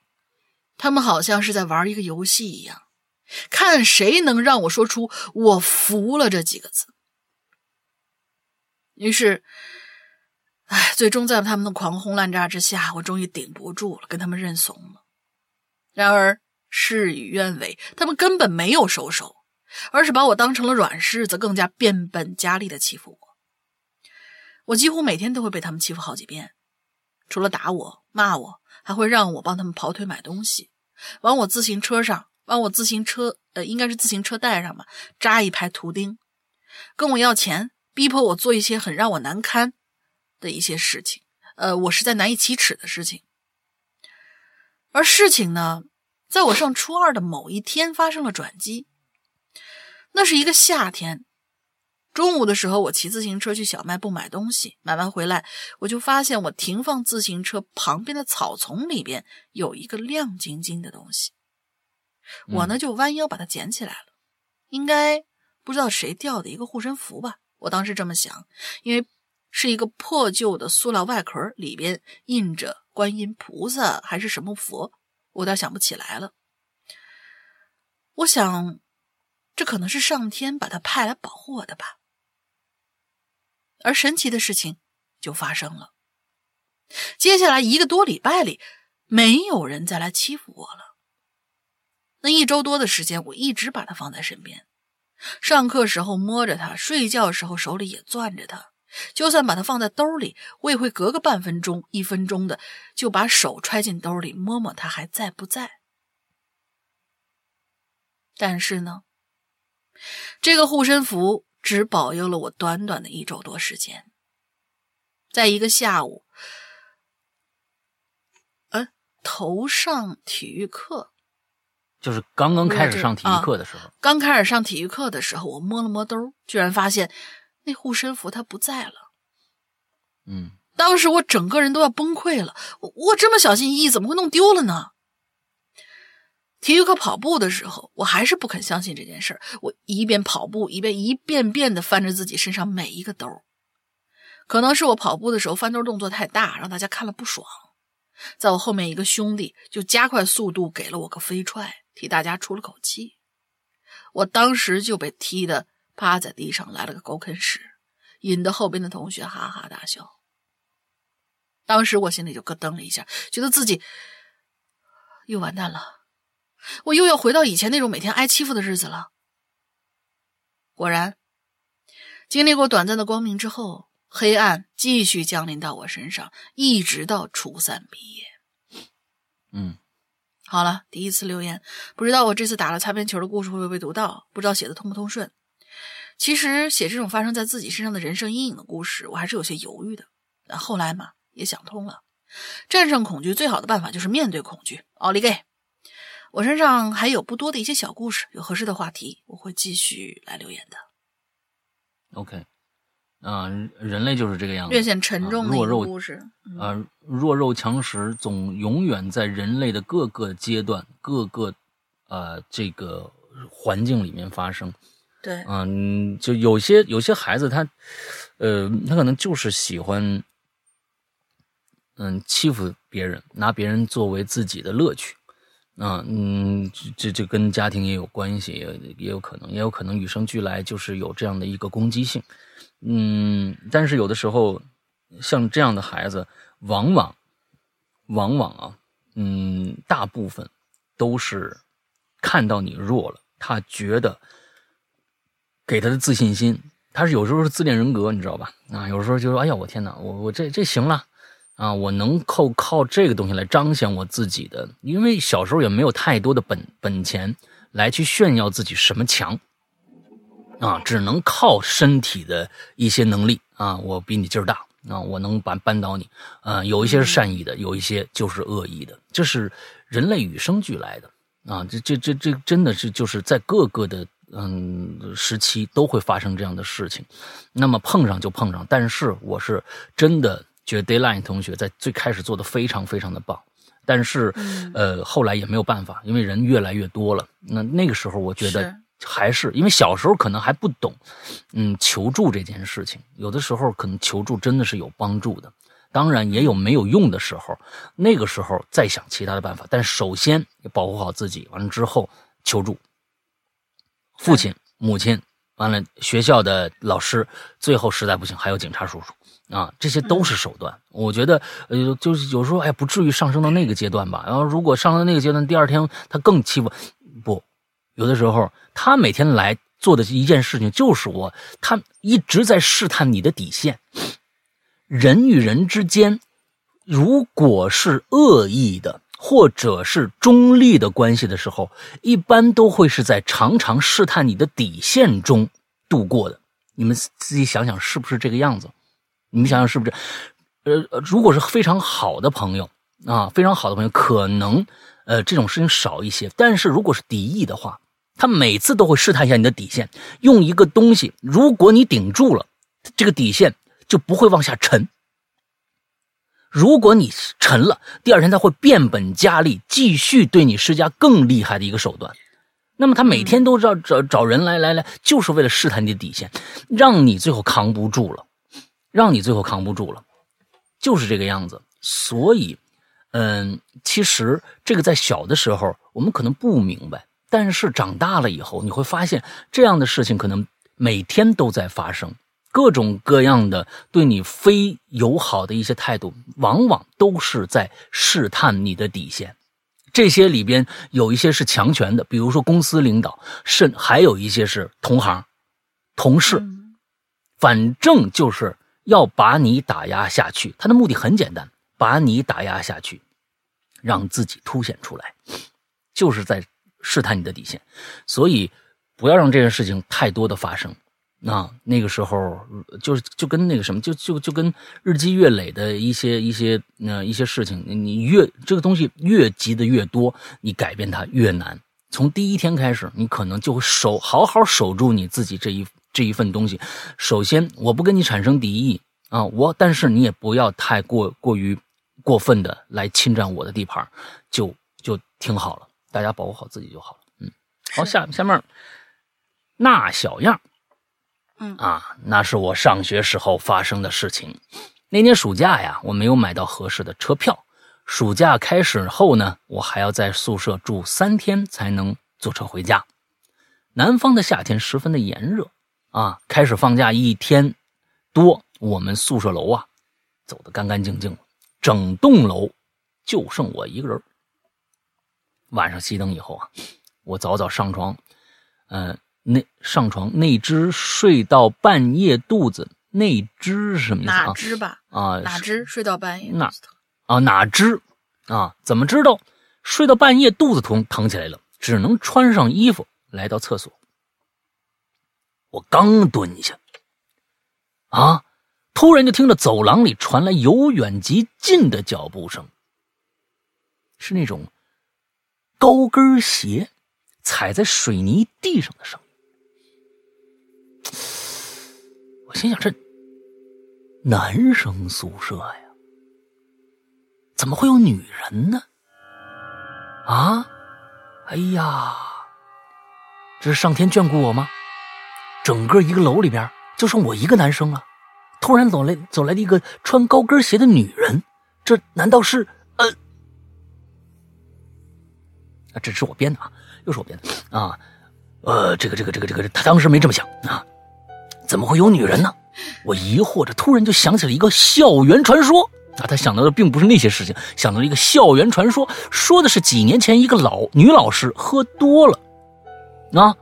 他们好像是在玩一个游戏一样。看谁能让我说出“我服了”这几个字。于是，哎，最终在他们的狂轰滥炸之下，我终于顶不住了，跟他们认怂了。然而事与愿违，他们根本没有收手，而是把我当成了软柿子，更加变本加厉的欺负我。我几乎每天都会被他们欺负好几遍，除了打我、骂我，还会让我帮他们跑腿买东西，往我自行车上。往我自行车，呃，应该是自行车带上吧，扎一排图钉，跟我要钱，逼迫我做一些很让我难堪的一些事情，呃，我实在难以启齿的事情。而事情呢，在我上初二的某一天发生了转机。那是一个夏天，中午的时候，我骑自行车去小卖部买东西，买完回来，我就发现我停放自行车旁边的草丛里边有一个亮晶晶的东西。我呢就弯腰把它捡起来了，应该不知道谁掉的一个护身符吧？我当时这么想，因为是一个破旧的塑料外壳，里边印着观音菩萨还是什么佛，我有点想不起来了。我想，这可能是上天把他派来保护我的吧。而神奇的事情就发生了，接下来一个多礼拜里，没有人再来欺负我了。那一周多的时间，我一直把它放在身边，上课时候摸着它，睡觉时候手里也攥着它。就算把它放在兜里，我也会隔个半分钟、一分钟的就把手揣进兜里摸摸它还在不在。但是呢，这个护身符只保佑了我短短的一周多时间。在一个下午，嗯，头上体育课。就是刚刚开始上体育课的时候，刚开始上体育课的时候，我摸了摸兜，居然发现那护身符它不在了。嗯，当时我整个人都要崩溃了。我我这么小心翼翼，怎么会弄丢了呢？体育课跑步的时候，我还是不肯相信这件事儿。我一边跑步，一边一遍遍的翻着自己身上每一个兜。可能是我跑步的时候翻兜动作太大，让大家看了不爽。在我后面一个兄弟就加快速度，给了我个飞踹。替大家出了口气，我当时就被踢得趴在地上，来了个狗啃屎，引得后边的同学哈哈大笑。当时我心里就咯噔了一下，觉得自己又完蛋了，我又要回到以前那种每天挨欺负的日子了。果然，经历过短暂的光明之后，黑暗继续降临到我身上，一直到初三毕业。嗯。好了，第一次留言，不知道我这次打了擦边球的故事会不会被读到？不知道写的通不通顺。其实写这种发生在自己身上的人生阴影的故事，我还是有些犹豫的。但后来嘛，也想通了，战胜恐惧最好的办法就是面对恐惧。奥利给！我身上还有不多的一些小故事，有合适的话题，我会继续来留言的。OK。啊，人类就是这个样子，略显沉重的故事。啊，弱肉强食总永远在人类的各个阶段、各个呃这个环境里面发生。对，嗯，就有些有些孩子他，呃，他可能就是喜欢，嗯，欺负别人，拿别人作为自己的乐趣。啊，嗯，这这跟家庭也有关系，也也有可能，也有可能与生俱来就是有这样的一个攻击性，嗯，但是有的时候，像这样的孩子，往往，往往啊，嗯，大部分都是看到你弱了，他觉得给他的自信心，他是有时候是自恋人格，你知道吧？啊，有时候就说，哎呀，我天哪，我我这这行了。啊，我能靠靠这个东西来彰显我自己的，因为小时候也没有太多的本本钱来去炫耀自己什么强，啊，只能靠身体的一些能力啊，我比你劲儿大啊，我能扳扳倒你，啊，有一些是善意的，有一些就是恶意的，这是人类与生俱来的啊，这这这这真的是就是在各个的嗯时期都会发生这样的事情，那么碰上就碰上，但是我是真的。觉得 Dayline 同学在最开始做的非常非常的棒，但是，呃，后来也没有办法，因为人越来越多了。那那个时候，我觉得还是因为小时候可能还不懂，嗯，求助这件事情，有的时候可能求助真的是有帮助的，当然也有没有用的时候。那个时候再想其他的办法，但首先保护好自己，完了之后求助父亲、母亲，完了学校的老师，最后实在不行还有警察叔叔。啊，这些都是手段。我觉得，呃，就是有时候，哎，不至于上升到那个阶段吧。然后，如果上升到那个阶段，第二天他更欺负，不，有的时候他每天来做的一件事情就是我，他一直在试探你的底线。人与人之间，如果是恶意的或者是中立的关系的时候，一般都会是在常常试探你的底线中度过的。你们自己想想，是不是这个样子？你们想想是不是？呃，如果是非常好的朋友啊，非常好的朋友，可能呃这种事情少一些。但是如果是敌意的话，他每次都会试探一下你的底线，用一个东西，如果你顶住了，这个底线就不会往下沉。如果你沉了，第二天他会变本加厉，继续对你施加更厉害的一个手段。那么他每天都要找找人来来来，就是为了试探你的底线，让你最后扛不住了。让你最后扛不住了，就是这个样子。所以，嗯，其实这个在小的时候我们可能不明白，但是长大了以后，你会发现这样的事情可能每天都在发生。各种各样的对你非友好的一些态度，往往都是在试探你的底线。这些里边有一些是强权的，比如说公司领导，甚还有一些是同行、同事，反正就是。要把你打压下去，他的目的很简单，把你打压下去，让自己凸显出来，就是在试探你的底线。所以，不要让这件事情太多的发生。那那个时候，就是就跟那个什么，就就就跟日积月累的一些一些呃一些事情，你越这个东西越积的越多，你改变它越难。从第一天开始，你可能就会守好好守住你自己这一。这一份东西，首先我不跟你产生敌意啊，我但是你也不要太过过于过分的来侵占我的地盘，就就挺好了，大家保护好自己就好了。嗯，好，下下面那小样，嗯啊，那是我上学时候发生的事情。那年暑假呀，我没有买到合适的车票。暑假开始后呢，我还要在宿舍住三天才能坐车回家。南方的夏天十分的炎热。啊，开始放假一天多，我们宿舍楼啊，走得干干净净了，整栋楼就剩我一个人。晚上熄灯以后啊，我早早上床，嗯，那上床那只睡到半夜肚子，那只是什么意思啊？哪只吧？啊，哪只睡到半夜？哪啊？哪只啊？怎么知道睡到半夜肚子疼疼起来了？只能穿上衣服来到厕所。我刚蹲下，啊！突然就听到走廊里传来由远及近的脚步声，是那种高跟鞋踩在水泥地上的声音。我心想：这男生宿舍呀，怎么会有女人呢？啊！哎呀，这是上天眷顾我吗？整个一个楼里边就剩我一个男生了。突然走来走来的一个穿高跟鞋的女人，这难道是呃？啊，这是我编的啊，又是我编的啊。呃，这个这个这个这个，他当时没这么想啊，怎么会有女人呢？我疑惑着，突然就想起了一个校园传说啊。他想到的并不是那些事情，想到了一个校园传说，说的是几年前一个老女老师喝多了，啊，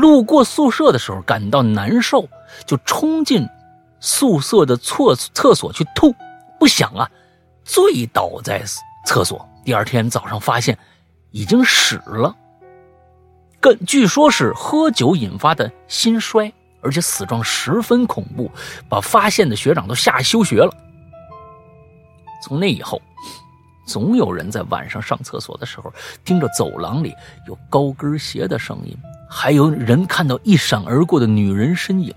路过宿舍的时候感到难受，就冲进宿舍的厕厕所去吐，不想啊，醉倒在厕所。第二天早上发现已经死了。更据说是喝酒引发的心衰，而且死状十分恐怖，把发现的学长都吓休学了。从那以后，总有人在晚上上厕所的时候听着走廊里有高跟鞋的声音，还有人看到一闪而过的女人身影。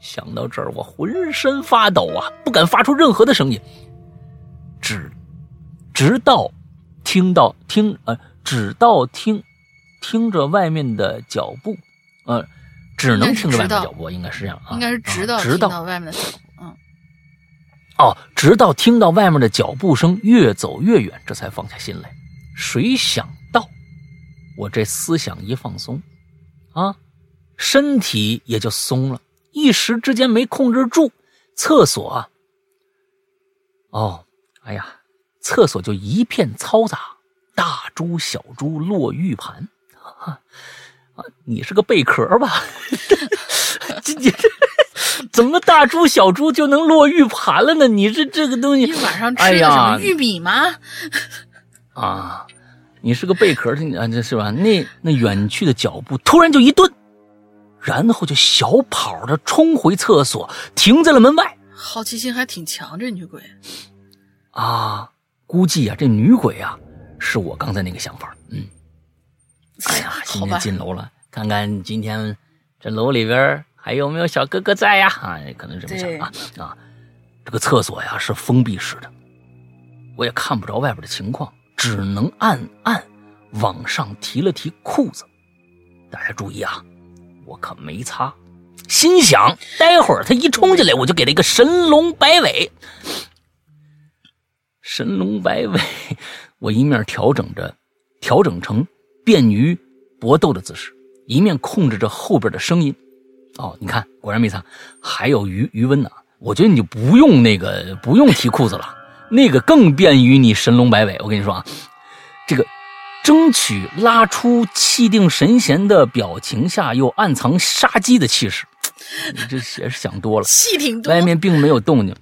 想到这儿，我浑身发抖啊，不敢发出任何的声音。只，直到听到听呃，直到听。听着外面的脚步，呃，只能听着外面的脚步，应该是这样啊，应该是直到直到外面的脚步，嗯，哦，直到听到外面的脚步声越走越远，这才放下心来。谁想到，我这思想一放松，啊，身体也就松了，一时之间没控制住，厕所，哦，哎呀，厕所就一片嘈杂，大珠小珠落玉盘。啊啊！你是个贝壳吧？这这怎么大猪小猪就能落玉盘了呢？你这这个东西？你晚上吃的什么玉米吗？啊！你是个贝壳啊，这是吧？那那远去的脚步突然就一顿，然后就小跑着冲回厕所，停在了门外。好奇心还挺强，这女鬼啊！估计啊，这女鬼啊，是我刚才那个想法。嗯。哎呀，今天进楼了，看看今天这楼里边还有没有小哥哥在呀？啊，可能这么想啊啊！这个厕所呀是封闭式的，我也看不着外边的情况，只能暗暗往上提了提裤子。大家注意啊，我可没擦，心想待会儿他一冲进来，我就给他一个神龙摆尾。神龙摆尾，我一面调整着，调整成。便于搏斗的姿势，一面控制着后边的声音。哦，你看，果然没擦，还有余余温呢。我觉得你就不用那个，不用提裤子了，那个更便于你神龙摆尾。我跟你说啊，这个争取拉出气定神闲的表情下又暗藏杀机的气势，你这也是想多了。气挺多。外面并没有动静，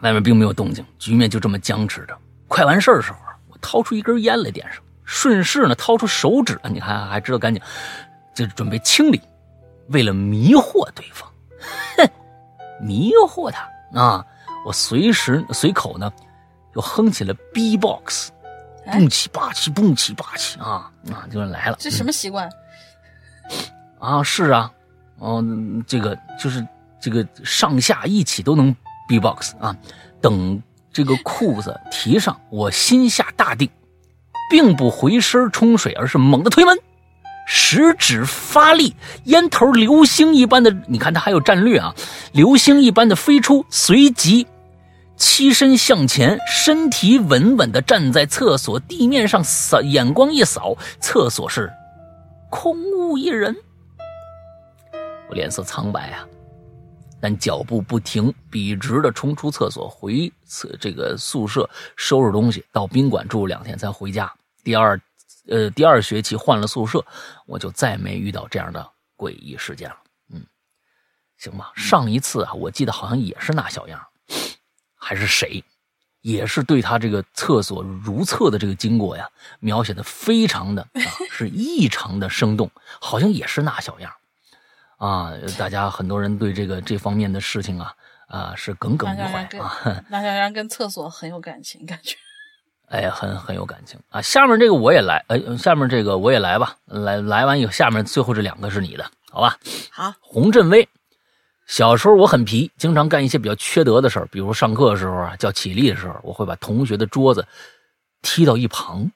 外面并没有动静，局面就这么僵持着。快完事儿的时候，我掏出一根烟来点上。顺势呢，掏出手指，你看还知道干净，就准备清理。为了迷惑对方，哼，迷惑他啊！我随时随口呢，又哼起了 B-box，蹦起霸气，蹦起霸气啊啊！就来了。这什么习惯？啊，是啊，哦，这个就是这个上下一起都能 B-box 啊。等这个裤子提上，我心下大定。并不回身冲水，而是猛地推门，食指发力，烟头流星一般的，你看他还有战略啊，流星一般的飞出，随即栖身向前，身体稳稳地站在厕所地面上，扫眼光一扫，厕所是空无一人。我脸色苍白啊，但脚步不停，笔直的冲出厕所，回厕这个宿舍收拾东西，到宾馆住两天才回家。第二，呃，第二学期换了宿舍，我就再没遇到这样的诡异事件了。嗯，行吧。上一次啊，我记得好像也是那小样，还是谁，也是对他这个厕所如厕的这个经过呀，描写的非常的啊，是异常的生动，好像也是那小样。啊，大家很多人对这个这方面的事情啊，啊，是耿耿于怀啊。那小样跟厕所很有感情，感觉。哎，很很有感情啊！下面这个我也来，哎，下面这个我也来吧，来来完以后，下面最后这两个是你的，好吧？好。洪振威，小时候我很皮，经常干一些比较缺德的事儿，比如上课的时候啊，叫起立的时候，我会把同学的桌子踢到一旁。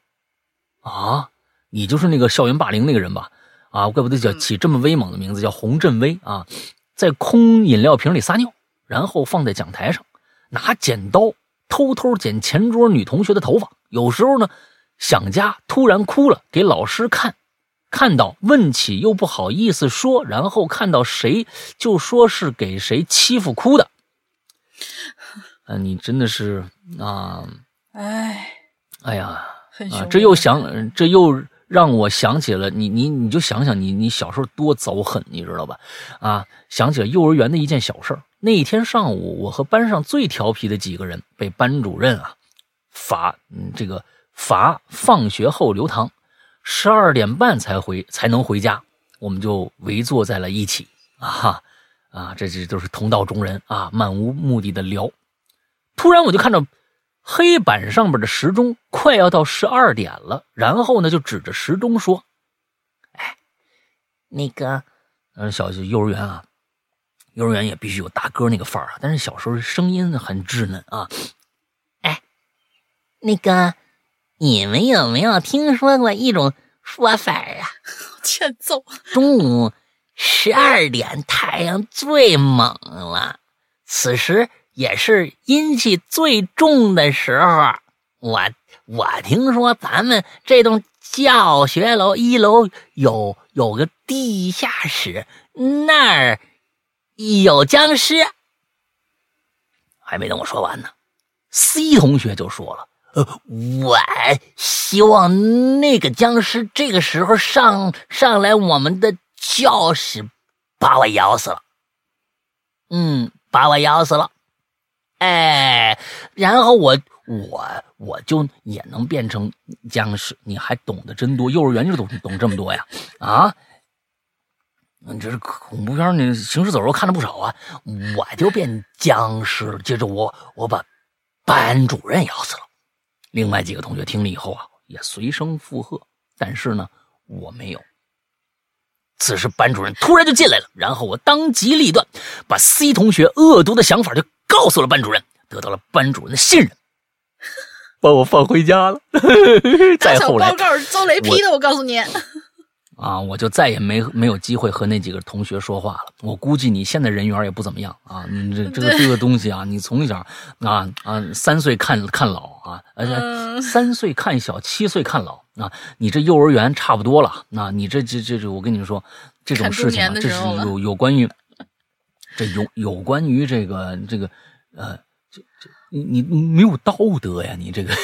啊，你就是那个校园霸凌那个人吧？啊，怪不得叫起这么威猛的名字，叫洪振威啊，在空饮料瓶里撒尿，然后放在讲台上，拿剪刀偷偷剪前桌女同学的头发。有时候呢，想家突然哭了，给老师看，看到问起又不好意思说，然后看到谁就说是给谁欺负哭的。啊，你真的是啊，哎，哎呀，啊，这又想，这又让我想起了你，你你就想想你，你小时候多遭狠，你知道吧？啊，想起了幼儿园的一件小事儿。那一天上午，我和班上最调皮的几个人被班主任啊罚，这个罚放学后留堂，十二点半才回才能回家，我们就围坐在了一起啊啊，这这都是同道中人啊，漫无目的的聊。突然我就看到黑板上边的时钟快要到十二点了，然后呢就指着时钟说：“哎，那个，嗯，小幼儿园啊，幼儿园也必须有大哥那个范儿啊，但是小时候声音很稚嫩啊。哎那个，你们有没有听说过一种说法啊？欠揍，中午十二点太阳最猛了，此时也是阴气最重的时候。我我听说咱们这栋教学楼一楼有有个地下室，那儿有僵尸。还没等我说完呢，C 同学就说了。呃，我希望那个僵尸这个时候上上来我们的教室，把我咬死了。嗯，把我咬死了。哎，然后我我我就也能变成僵尸，你还懂得真多，幼儿园就懂懂这么多呀？啊，你这是恐怖片，你行尸走肉看了不少啊。我就变僵尸，接着我我把班主任咬死了。另外几个同学听了以后啊，也随声附和，但是呢，我没有。此时班主任突然就进来了，然后我当机立断，把 C 同学恶毒的想法就告诉了班主任，得到了班主任的信任，把我放回家了。再后来报告是遭雷劈的，我告诉你。啊，我就再也没没有机会和那几个同学说话了。我估计你现在人缘也不怎么样啊，你这这个这个东西啊，你从小啊啊三岁看看老啊，而且嗯三岁看小，七岁看老啊，你这幼儿园差不多了。那你这这这这，我跟你说，这种事情啊，这是有有关于这有有关于这个这个呃，这这你你没有道德呀，你这个。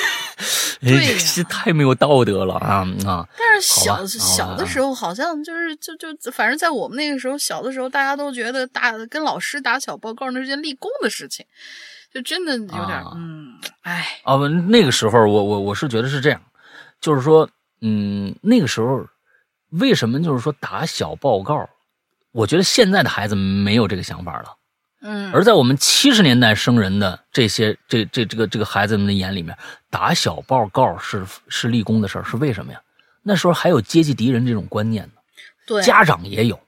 这太没有道德了啊啊！但是小小的时候好像就是就就反正在我们那个时候小的时候，大家都觉得打跟老师打小报告那是件立功的事情，就真的有点、啊嗯，哎，啊，不，那个时候我我我是觉得是这样，就是说，嗯，那个时候为什么就是说打小报告？我觉得现在的孩子没有这个想法了，嗯，而在我们七十年代生人的这些这这这个这个孩子们的眼里面，打小报告是是立功的事儿，是为什么呀？那时候还有阶级敌人这种观念呢。对，家长也有，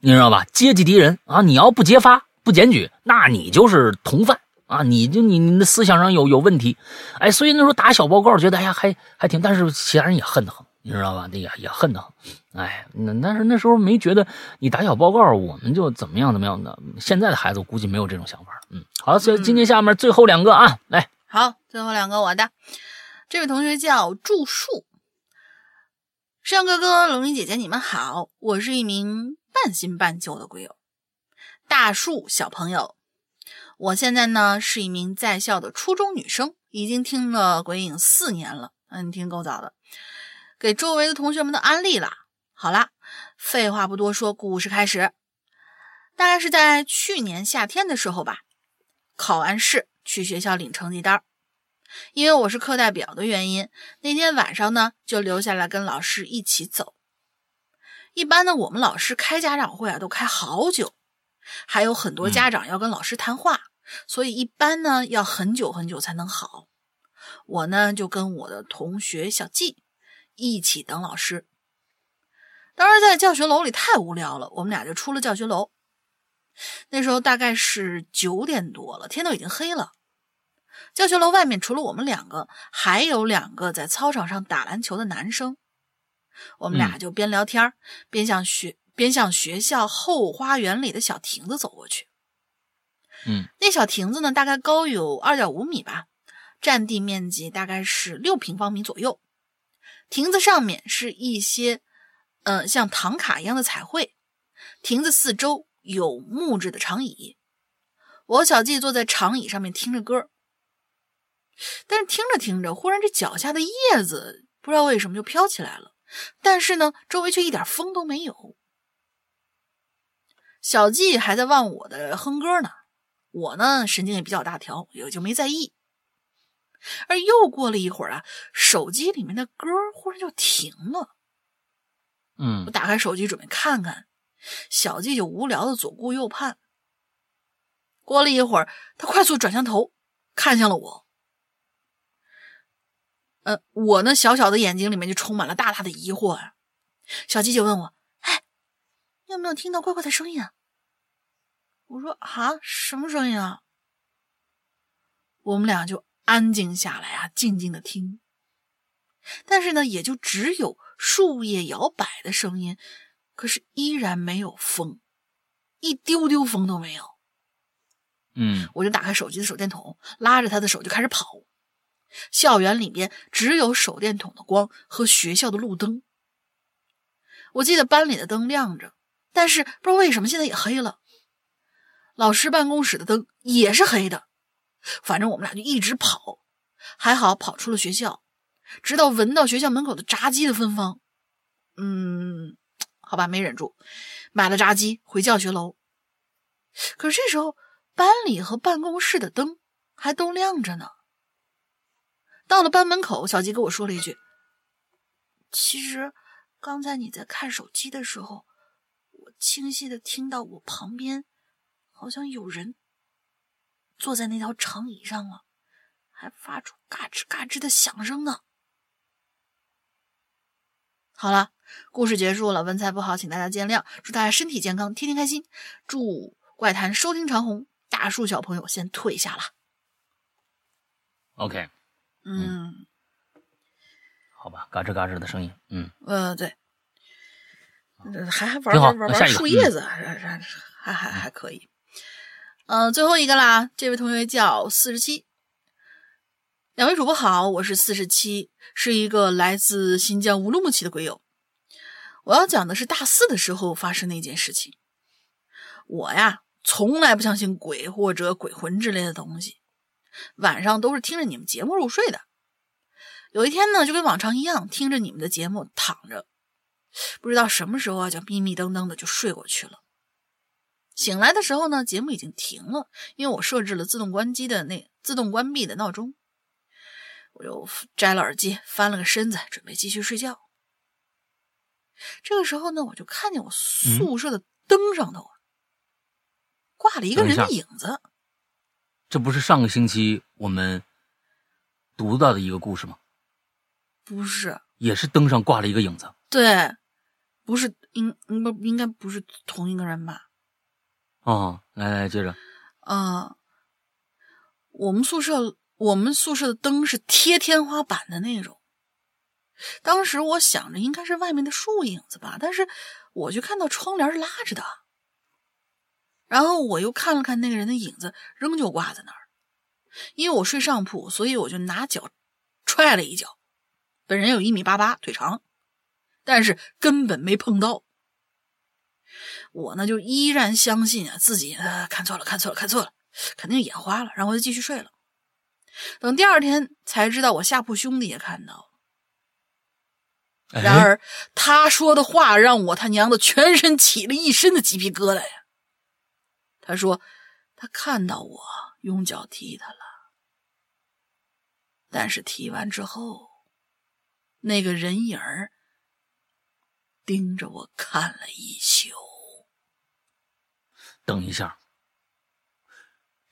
你知道吧？阶级敌人啊，你要不揭发、不检举，那你就是同犯啊！你就你你的思想上有有问题，哎，所以那时候打小报告，觉得哎呀还还挺，但是其他人也恨得很，你知道吧？那也也恨得很，哎，那但是那时候没觉得你打小报告，我们就怎么样怎么样的。现在的孩子我估计没有这种想法，嗯，好，所以今天下面最后两个啊，来，好，最后两个我的，这位同学叫祝树。山羊哥哥、龙鳞姐姐，你们好，我是一名半新半旧的鬼友，大树小朋友。我现在呢是一名在校的初中女生，已经听了鬼影四年了，嗯，听够早的，给周围的同学们都安利啦。好啦，废话不多说，故事开始。大概是在去年夏天的时候吧，考完试去学校领成绩单儿。因为我是课代表的原因，那天晚上呢就留下来跟老师一起走。一般呢，我们老师开家长会啊都开好久，还有很多家长要跟老师谈话，所以一般呢要很久很久才能好。我呢就跟我的同学小季一起等老师。当时在教学楼里太无聊了，我们俩就出了教学楼。那时候大概是九点多了，天都已经黑了。教学楼外面除了我们两个，还有两个在操场上打篮球的男生。我们俩就边聊天边向学边向学校后花园里的小亭子走过去。嗯，那小亭子呢，大概高有二点五米吧，占地面积大概是六平方米左右。亭子上面是一些，呃，像唐卡一样的彩绘。亭子四周有木质的长椅，我小季坐在长椅上面听着歌。但是听着听着，忽然这脚下的叶子不知道为什么就飘起来了，但是呢，周围却一点风都没有。小季还在忘我的哼歌呢，我呢神经也比较大条，也就没在意。而又过了一会儿啊，手机里面的歌忽然就停了。嗯我，打开手机准备看看，小季就无聊的左顾右盼。过了一会儿，他快速转向头，看向了我。呃，我那小小的眼睛里面就充满了大大的疑惑啊。小季就问我：“哎，你有没有听到怪怪的声音啊？”我说：“啊，什么声音啊？”我们俩就安静下来啊，静静的听。但是呢，也就只有树叶摇摆的声音，可是依然没有风，一丢丢风都没有。嗯我就打开手机的手电筒，拉着他的手就开始跑。校园里边只有手电筒的光和学校的路灯。我记得班里的灯亮着，但是不知道为什么现在也黑了。老师办公室的灯也是黑的。反正我们俩就一直跑，还好跑出了学校，直到闻到学校门口的炸鸡的芬芳。嗯，好吧，没忍住，买了炸鸡回教学楼。可是这时候，班里和办公室的灯还都亮着呢。到了班门口，小吉跟我说了一句：“其实刚才你在看手机的时候，我清晰的听到我旁边好像有人坐在那条长椅上了，还发出嘎吱嘎吱的响声呢。”好了，故事结束了，文采不好，请大家见谅。祝大家身体健康，天天开心。祝怪谈收听长虹，大树小朋友先退下了。，OK，嗯，好吧，嘎吱嘎吱的声音，嗯，呃，对，呃还还玩玩玩玩树叶子，还还还还还可以。嗯、最后一个啦，这位同学叫四十七。两位主播好，我是四十七，是一个来自新疆乌鲁木齐的鬼友。我要讲的是大四的时候发生的一件事情。我呀，从来不相信鬼或者鬼魂之类的东西，晚上都是听着你们节目入睡的。有一天呢，就跟往常一样，听着你们的节目躺着，不知道什么时候啊，就迷迷瞪瞪的就睡过去了。醒来的时候呢，节目已经停了，因为我设置了自动关机的那自动关闭的闹钟。我就摘了耳机，翻了个身子，准备继续睡觉。这个时候呢，我就看见我宿舍的灯上头啊，挂了一个人的影子。这不是上个星期我们读到的一个故事吗？不是，也是灯上挂了一个影子。对，不是，应应不应该不是同一个人吧？哦，来来，接着，啊、我们宿舍我们宿舍的灯是贴天花板的那种。当时我想着应该是外面的树影子吧，但是我就看到窗帘是拉着的。然后我又看了看那个人的影子，仍旧挂在那儿。因为我睡上铺，所以我就拿脚踹了一脚。本人有一米八八，腿长，但是根本没碰到。我呢就依然相信啊自己呃看错了，看错了，看错了，肯定眼花了，然后我就继续睡了。等第二天才知道，我下铺兄弟也看到了。哎然而他说的话让我他娘的全身起了一身的鸡皮疙瘩呀。他说他看到我用脚踢他了，但是踢完之后，那个人影儿盯着我看了一宿。等一下，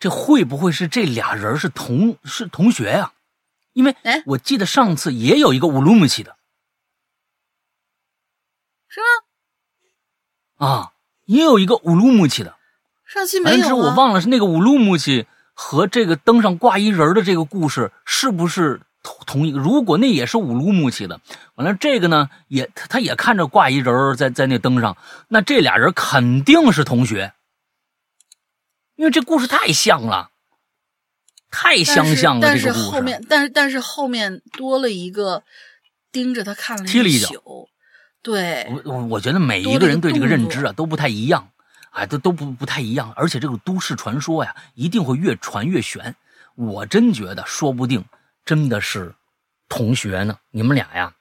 这会不会是这俩人是同是同学呀、因为哎。我记得上次也有一个乌鲁木齐的。是吗？啊，也有一个乌鲁木齐的，上期没有、啊、反正是我忘了是那个乌鲁木齐和这个灯上挂一人的这个故事是不是同同一个，如果那也是乌鲁木齐的，完了这个呢也他也看着挂一人在在那灯上，那这俩人肯定是同学，因为这故事太像了，太相像了。但是后面，但是但是后面多了一个盯着他看了一宿，对，我我我觉得每一个人对这个认知啊都不太一样，啊都都不不太一样，而且这个都市传说呀一定会越传越玄，我真觉得说不定。真的是同学呢，你们俩呀，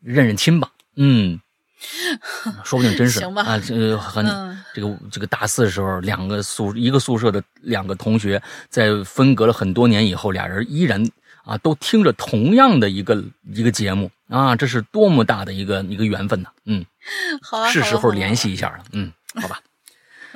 认认亲吧。嗯，说不定真是啊。这个很这个这个大四的时候，两个宿一个宿舍的两个同学，在分隔了很多年以后，俩人依然啊都听着同样的一个一个节目啊，这是多么大的一个一个缘分呢。嗯，好，是时候联系一下了。嗯，好吧。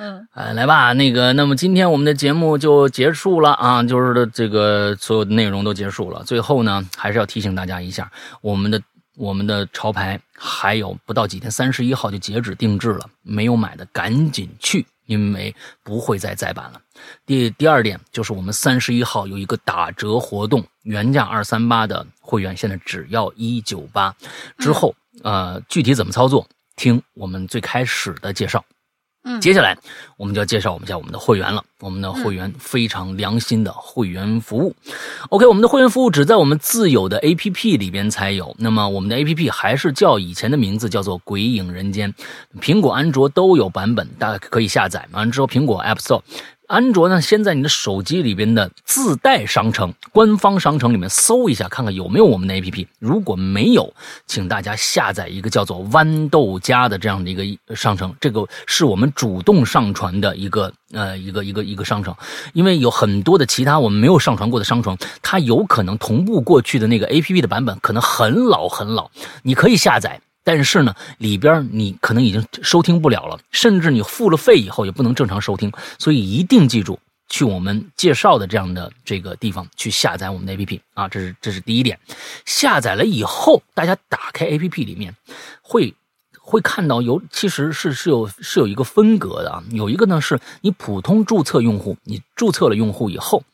嗯，哎，来吧，那个，那么今天我们的节目就结束了啊，就是这个所有的内容都结束了。最后呢，还是要提醒大家一下，我们的我们的潮牌还有不到几天，三十一号就截止定制了，没有买的赶紧去，因为不会再再版了。第第二点就是我们三十一号有一个打折活动，原价二三八的会员现在只要一九八，之后呃具体怎么操作，听我们最开始的介绍。嗯，接下来我们就要介绍我们家我们的会员了。我们的会员非常良心的会员服务。OK，我们的会员服务只在我们自有的 APP 里边才有。那么我们的 APP 还是叫以前的名字，叫做《鬼影人间》。苹果、安卓都有版本，大家可以下载。完之后，苹果 App Store。安卓呢，先在你的手机里边的自带商城、官方商城里面搜一下，看看有没有我们的 APP。如果没有，请大家下载一个叫做豌豆荚的这样的一个商城，这个是我们主动上传的一个呃一个一个一个商城。因为有很多的其他我们没有上传过的商城，它有可能同步过去的那个 APP 的版本可能很老很老，你可以下载。但是呢，里边你可能已经收听不了了，甚至你付了费以后也不能正常收听，所以一定记住去我们介绍的这样的这个地方去下载我们的 APP 啊，这是这是第一点。下载了以后，大家打开 APP 里面会会看到有其实是是有是有一个分隔的啊，有一个呢是你普通注册用户，你注册了用户以后，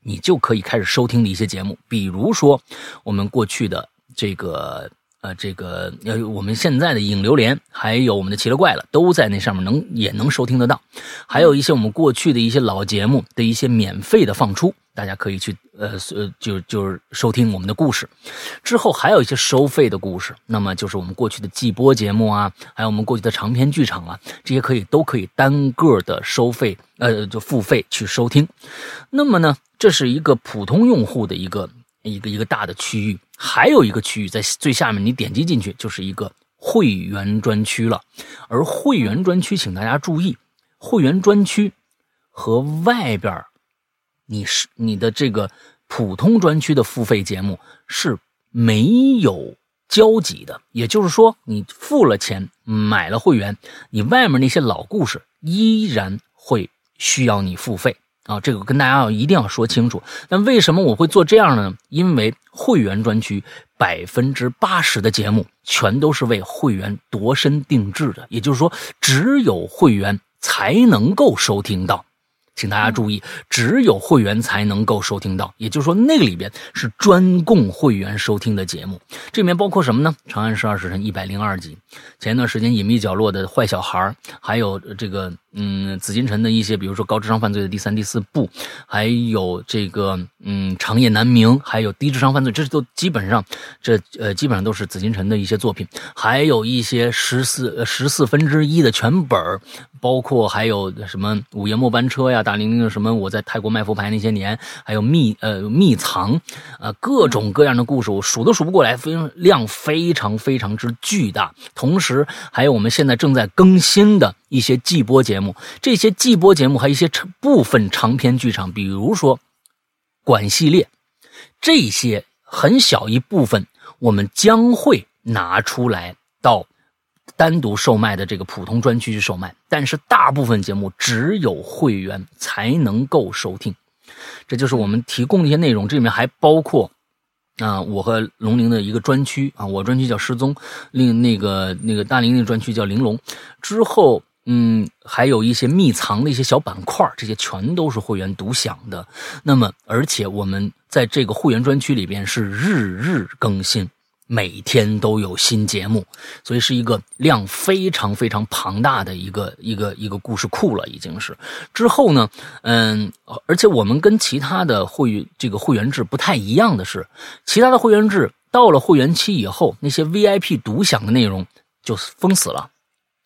你就可以开始收听的一些节目，比如说我们过去的这个。呃，这个呃，我们现在的影榴莲，还有我们的奇了怪了，都在那上面能也能收听得到。还有一些我们过去的一些老节目的一些免费的放出，大家可以去呃呃，就就是收听我们的故事。之后还有一些收费的故事，那么就是我们过去的季播节目啊，还有我们过去的长篇剧场啊，这些可以都可以单个的收费，呃，就付费去收听。那么呢，这是一个普通用户的一个。一个一个大的区域，还有一个区域在最下面，你点击进去就是一个会员专区了。而会员专区，请大家注意，会员专区和外边你是你的这个普通专区的付费节目是没有交集的。也就是说，你付了钱买了会员，你外面那些老故事依然会需要你付费。啊，这个跟大家要一定要说清楚。那为什么我会做这样呢？因为会员专区百分之八十的节目全都是为会员度身定制的，也就是说，只有会员才能够收听到。请大家注意，只有会员才能够收听到，也就是说，那个里边是专供会员收听的节目。这里面包括什么呢？《长安十二时辰》一百零二集，前一段时间《隐秘角落》的坏小孩还有这个嗯紫禁城的一些，比如说高智商犯罪的第三、第四部，还有这个嗯长夜难明，还有低智商犯罪，这都基本上这呃基本上都是紫禁城的一些作品，还有一些十四十四分之一的全本包括还有什么《午夜末班车》呀。大玲玲的什么？我在泰国卖佛牌那些年，还有秘呃秘藏，呃各种各样的故事，我数都数不过来，非常量非常非常之巨大。同时，还有我们现在正在更新的一些季播节目，这些季播节目还有一些部分长篇剧场，比如说管系列，这些很小一部分，我们将会拿出来到。单独售卖的这个普通专区去售卖，但是大部分节目只有会员才能够收听，这就是我们提供的一些内容。这里面还包括啊，我和龙玲的一个专区啊，我专区叫失踪，另那个那个大玲玲专区叫玲珑。之后嗯，还有一些秘藏的一些小板块，这些全都是会员独享的。那么，而且我们在这个会员专区里边是日日更新，每天都有新节目，所以是一个量非常非常庞大的一个一个一个故事库了，已经是。之后呢，嗯，而且我们跟其他的会这个会员制不太一样的是，其他的会员制到了会员期以后，那些 VIP 独享的内容就封死了。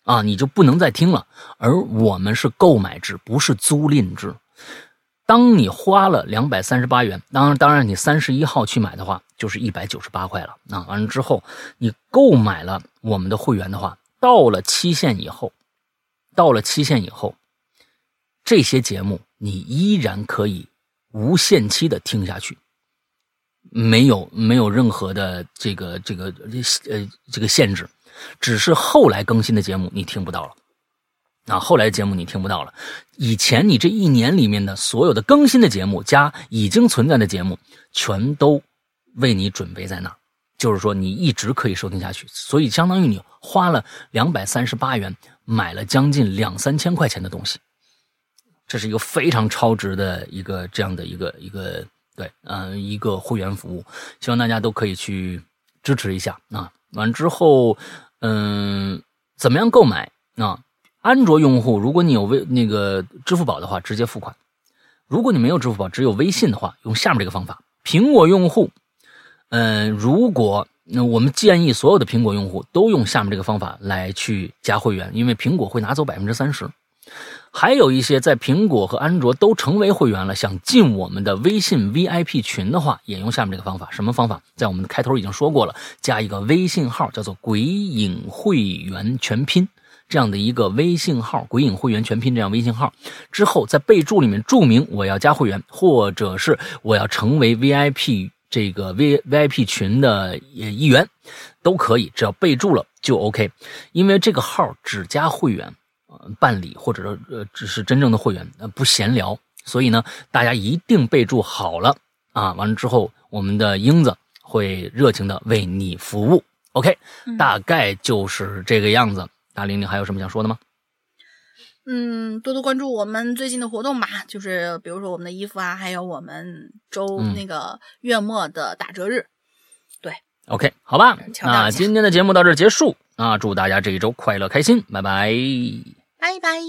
啊，你就不能再听了。而我们是购买制，不是租赁制。当你花了两百三十八元，当然，当然，你三十一号去买的话，就是一百九十八块了。啊，完了之后，你购买了我们的会员的话，到了期限以后，到了期限以后，这些节目你依然可以无限期的听下去，没有没有任何的这个这个呃这个限制。只是后来更新的节目你听不到了，啊，后来节目你听不到了。以前你这一年里面的所有的更新的节目加已经存在的节目，全都为你准备在那儿，就是说你一直可以收听下去。所以相当于你花了两百三十八元买了将近两三千块钱的东西，这是一个非常超值的一个这样的一个一个对，嗯，一个会员服务，希望大家都可以去支持一下啊。完之后。嗯，怎么样购买啊？安卓用户，如果你有微那个支付宝的话，直接付款；如果你没有支付宝，只有微信的话，用下面这个方法。苹果用户，嗯，如果那我们建议所有的苹果用户都用下面这个方法来去加会员，因为苹果会拿走百分之三十。还有一些在苹果和安卓都成为会员了，想进我们的微信 VIP 群的话，也用下面这个方法。什么方法？在我们的开头已经说过了，加一个微信号，叫做“鬼影会员全拼”这样的一个微信号，“鬼影会员全拼”这样微信号之后，在备注里面注明我要加会员，或者是我要成为 VIP 这个 V VIP 群的一员，都可以，只要备注了就 OK。因为这个号只加会员。办理或者说呃只是真正的会员，呃不闲聊，所以呢，大家一定备注好了啊！完了之后，我们的英子会热情的为你服务。OK，大概就是这个样子。大玲玲还有什么想说的吗？嗯，多多关注我们最近的活动吧，就是比如说我们的衣服啊，还有我们周那个月末的打折日。对，OK，好吧，那今天的节目到这结束啊！祝大家这一周快乐开心，拜拜。拜拜。